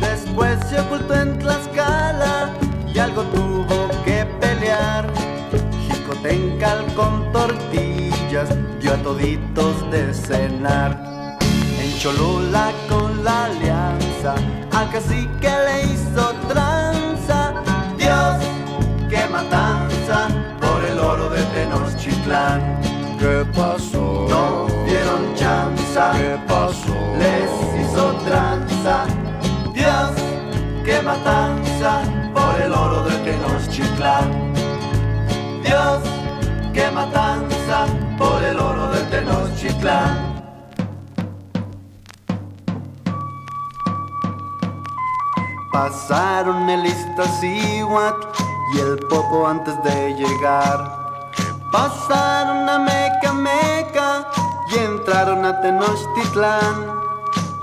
Después se ocultó en Tlaxcala y algo tuvo que pelear. Jicotencal con tortillas dio a toditos de cenar. En Cholula con la alianza, a cacique le hizo tranza. Dios, qué matanza por el oro de Tenochtitlán. ¿Qué pasó? No dieron chanza. ¿Qué pasó? Les hizo tranza. Dios, qué matanza por el oro de Tenochtitlán. Dios, qué matanza por el oro de Tenochtitlán. Pasaron el Iztaccíhuatl y el Popo antes de llegar. Pasaron a Meca Meca y entraron a Tenochtitlán.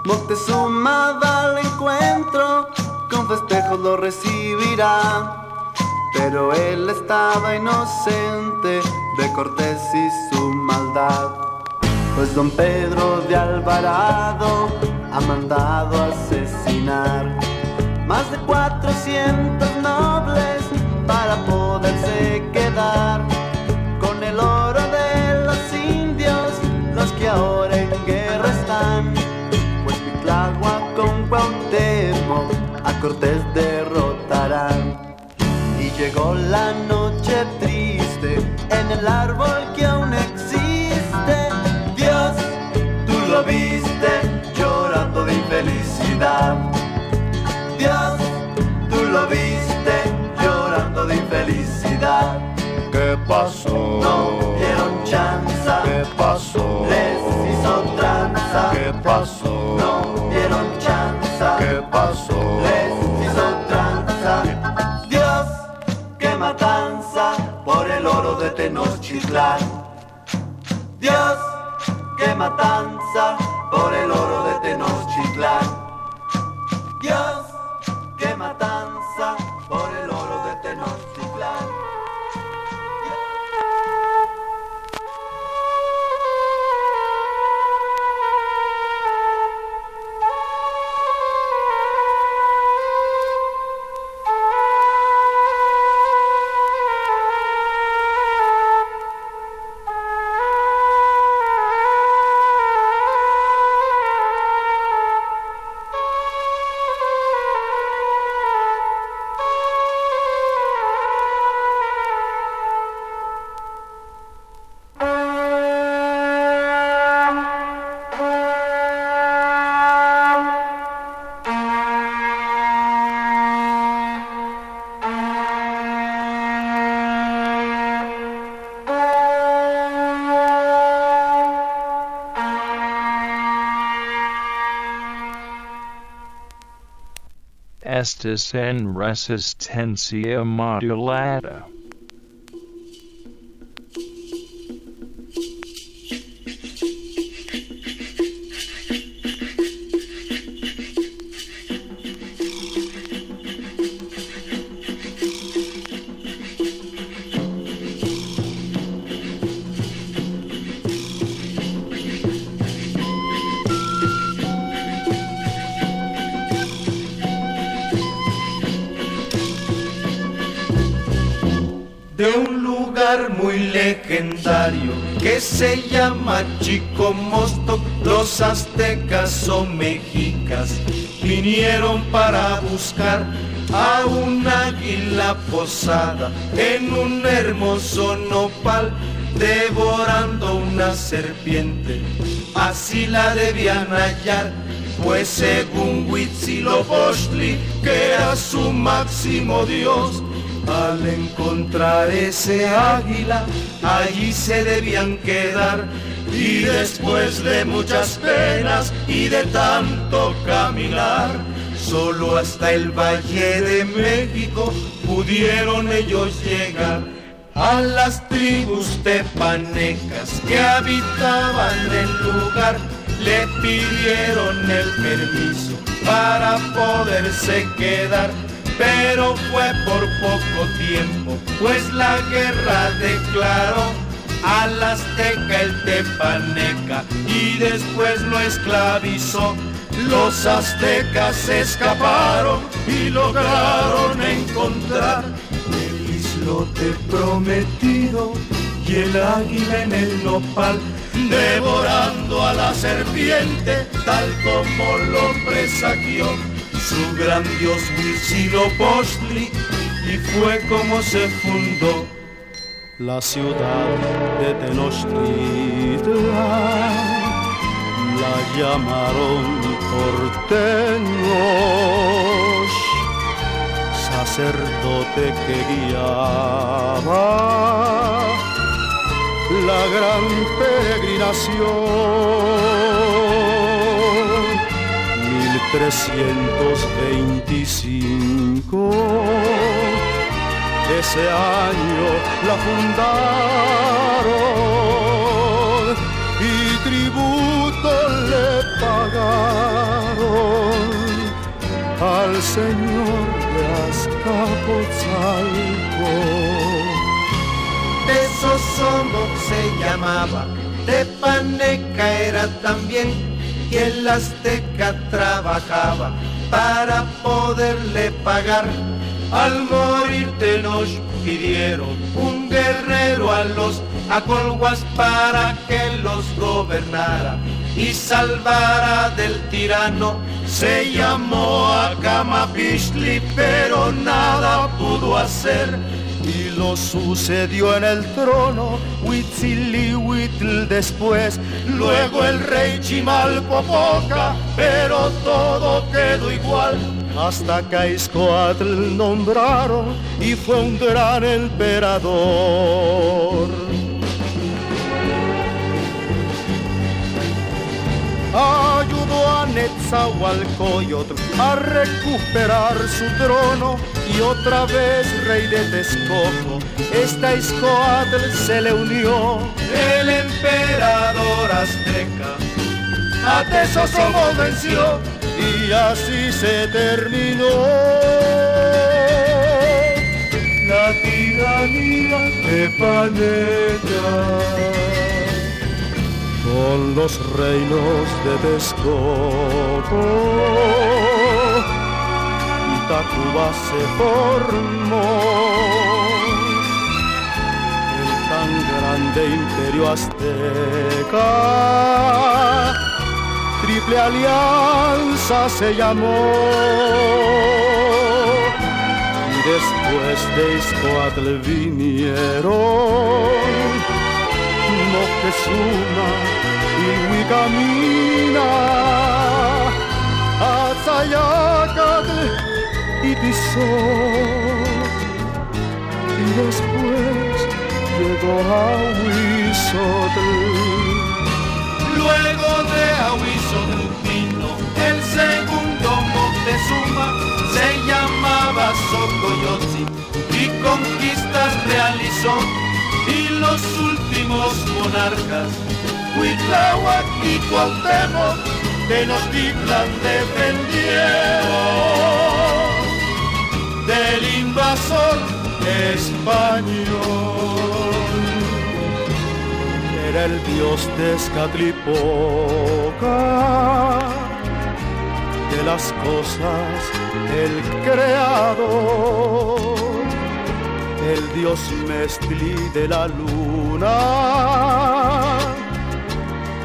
Moctezuma va al encuentro, con festejos lo recibirá. Pero él estaba inocente de Cortés y su maldad. Pues don Pedro de Alvarado ha mandado asesinar más de 400 nobles para poderse quedar con el oro de los indios, los que ahora en guerra están. Pues Miclagua con Cuauhtémoc a Cortés derrotarán. Llegó la noche triste en el árbol que aún existe. Dios, tú lo viste llorando de infelicidad. Dios, tú lo viste llorando de infelicidad. ¿Qué pasó? No dieron chanza. ¿Qué pasó? Les hizo tranza. ¿Qué pasó? No dieron chanza. ¿Qué pasó? Dios, qué matanza por el oro de Tenochtitlán. Dios, qué matanza por el oro Estis en resistencia modulada. Se llama Chico Mosto. Los aztecas o mexicas vinieron para buscar a un águila posada en un hermoso nopal, devorando una serpiente. Así la debían hallar, pues según Huitzilopochtli, que era su máximo dios, al encontrar ese águila, allí se debían quedar. Y después de muchas penas y de tanto caminar, solo hasta el Valle de México pudieron ellos llegar a las tribus tepanecas que habitaban el lugar. Le pidieron el permiso para poderse quedar pero fue por poco tiempo, pues la guerra declaró al azteca el tepaneca y después lo esclavizó. Los aztecas escaparon y lograron encontrar el islote prometido y el águila en el nopal, devorando a la serpiente tal como lo presagió su gran dios Huitzilopochtli y fue como se fundó la ciudad de Tenochtitlan. La llamaron Porteños, sacerdote que guiaba la gran peregrinación 325. Ese año la fundaron y tributo le pagaron al señor de Azcapotzalco. Eso solo se llamaba, Tepaneca era también y el azteca trabajaba para poderle pagar. Al morir te nos pidieron un guerrero a los acolguas para que los gobernara y salvara del tirano. Se llamó a Camapishli, pero nada pudo hacer. Y lo sucedió en el trono Huitzilihuitl después, luego el rey Chimalpopoca, pero todo quedó igual. Hasta Caiscoatl nombraron y fue un gran emperador. Ayudó a Netzahualcoyotl a recuperar su trono y otra vez rey de Texcoco, esta Iscoatl se le unió. El emperador azteca. A Tesosomo venció y así se terminó. La tiranía de Paneca con los reinos de Texcoco. Y Tacuba se formó. El tan grande imperio azteca. Triple alianza se llamó. Y después de Iscoatl vinieron Moctezuma y Huicamina, Atzayacatl y Tizó. Y después llegó Ahuizotl. Luego de Ahuizotl vino el segundo Moctezuma, se llamaba Socoyotzi y conquistas realizó y los últimos monarcas, Huitláhuac y Cuauhtémoc, Tenochtitlan defendieron del invasor español. Era el dios de Escatlipoca, de las cosas el creador el dios Mestli de la luna.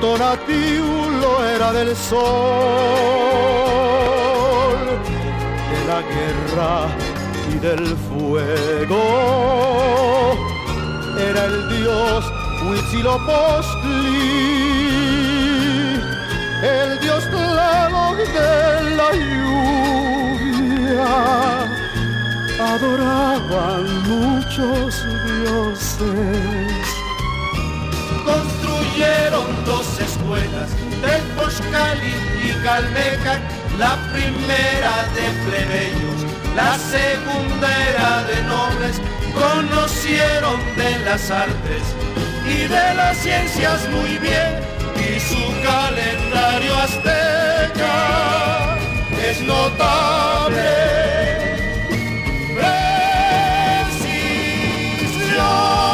Tonatiuh era del sol, de la guerra y del fuego. Era el dios Huitzilopochtli, el dios Tlaloc de la lluvia. Adoraban muchos dioses. Construyeron dos escuelas, Tepozcali y Calmecac, la primera de plebeyos, la segunda de nobles, conocieron de las artes y de las ciencias muy bien, y su calendario azteca es notable. Precisión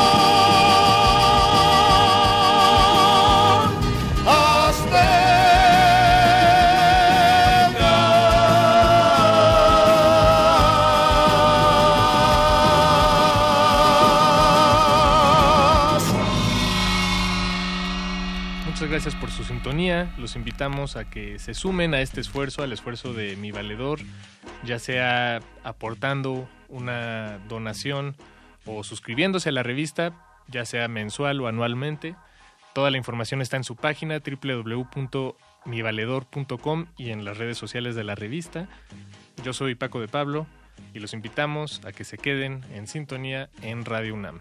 Los invitamos a que se sumen a este esfuerzo, al esfuerzo de mi valedor, ya sea aportando una donación o suscribiéndose a la revista, ya sea mensual o anualmente. Toda la información está en su página www.mivaledor.com y en las redes sociales de la revista. Yo soy Paco de Pablo y los invitamos a que se queden en sintonía en Radio UNAM.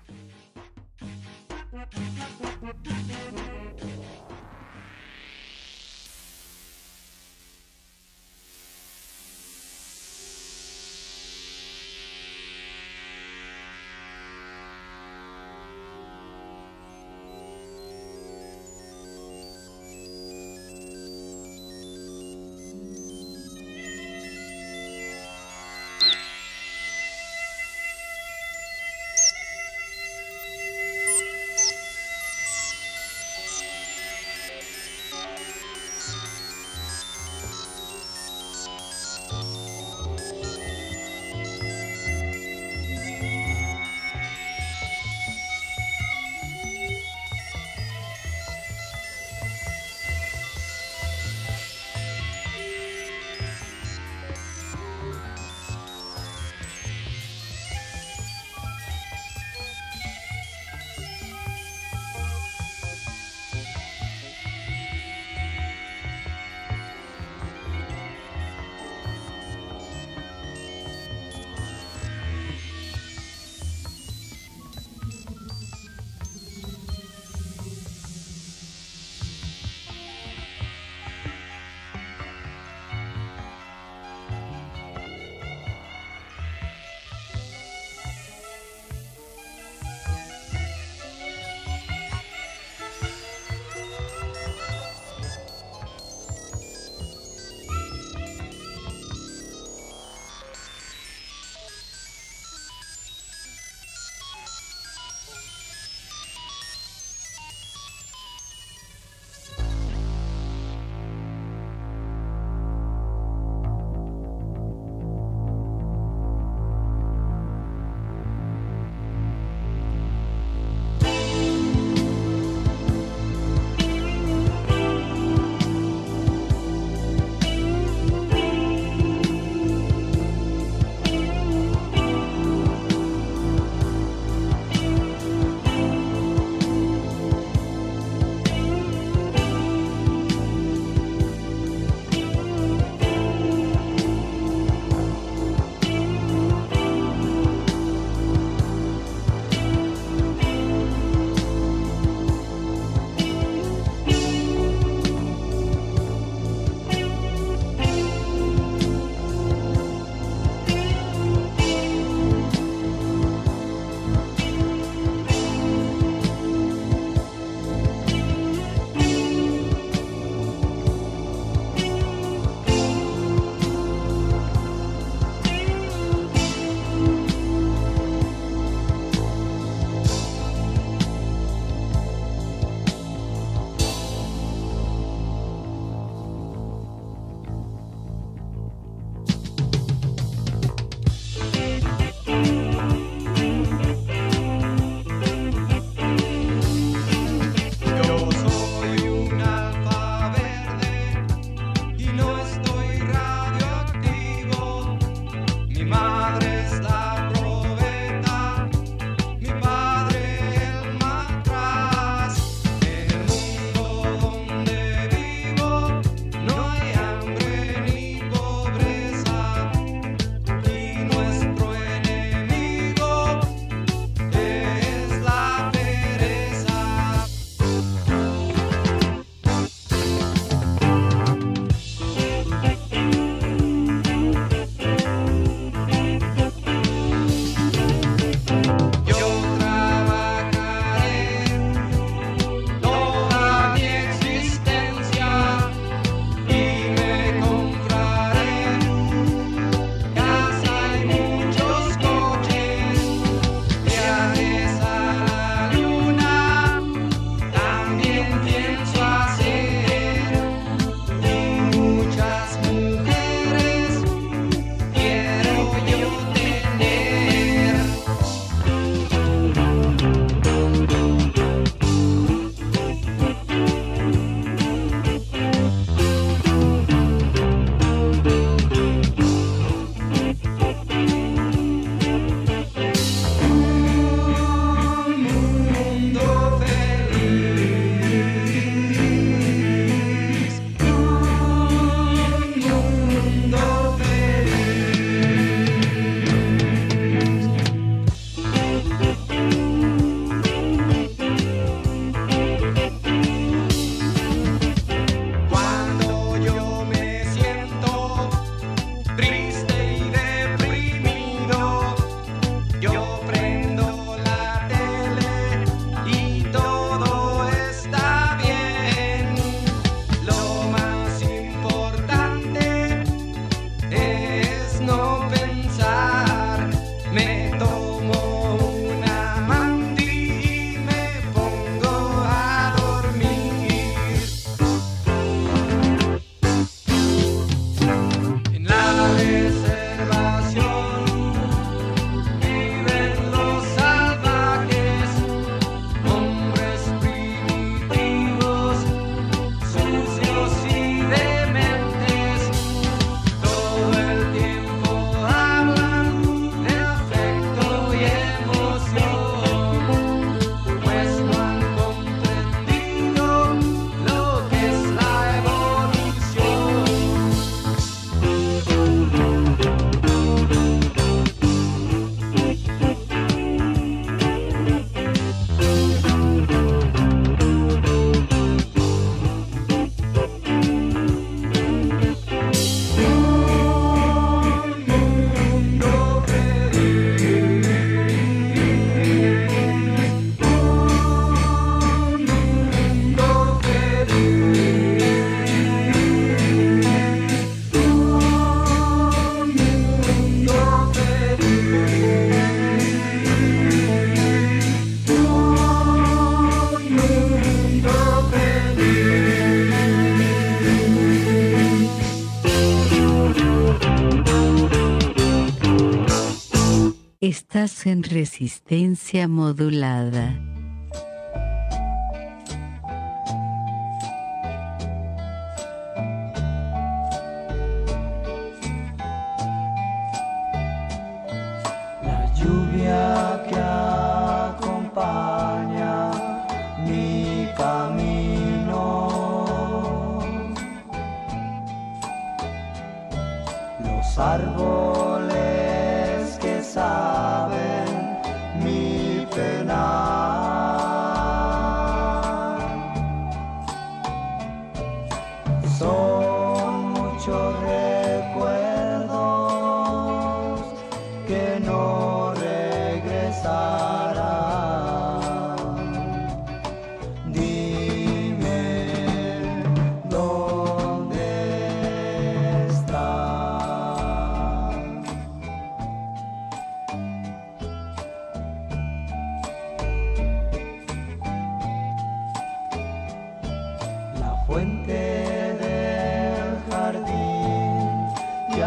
En resistencia modulada.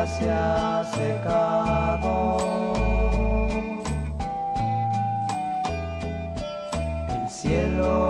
Se ha secado. El cielo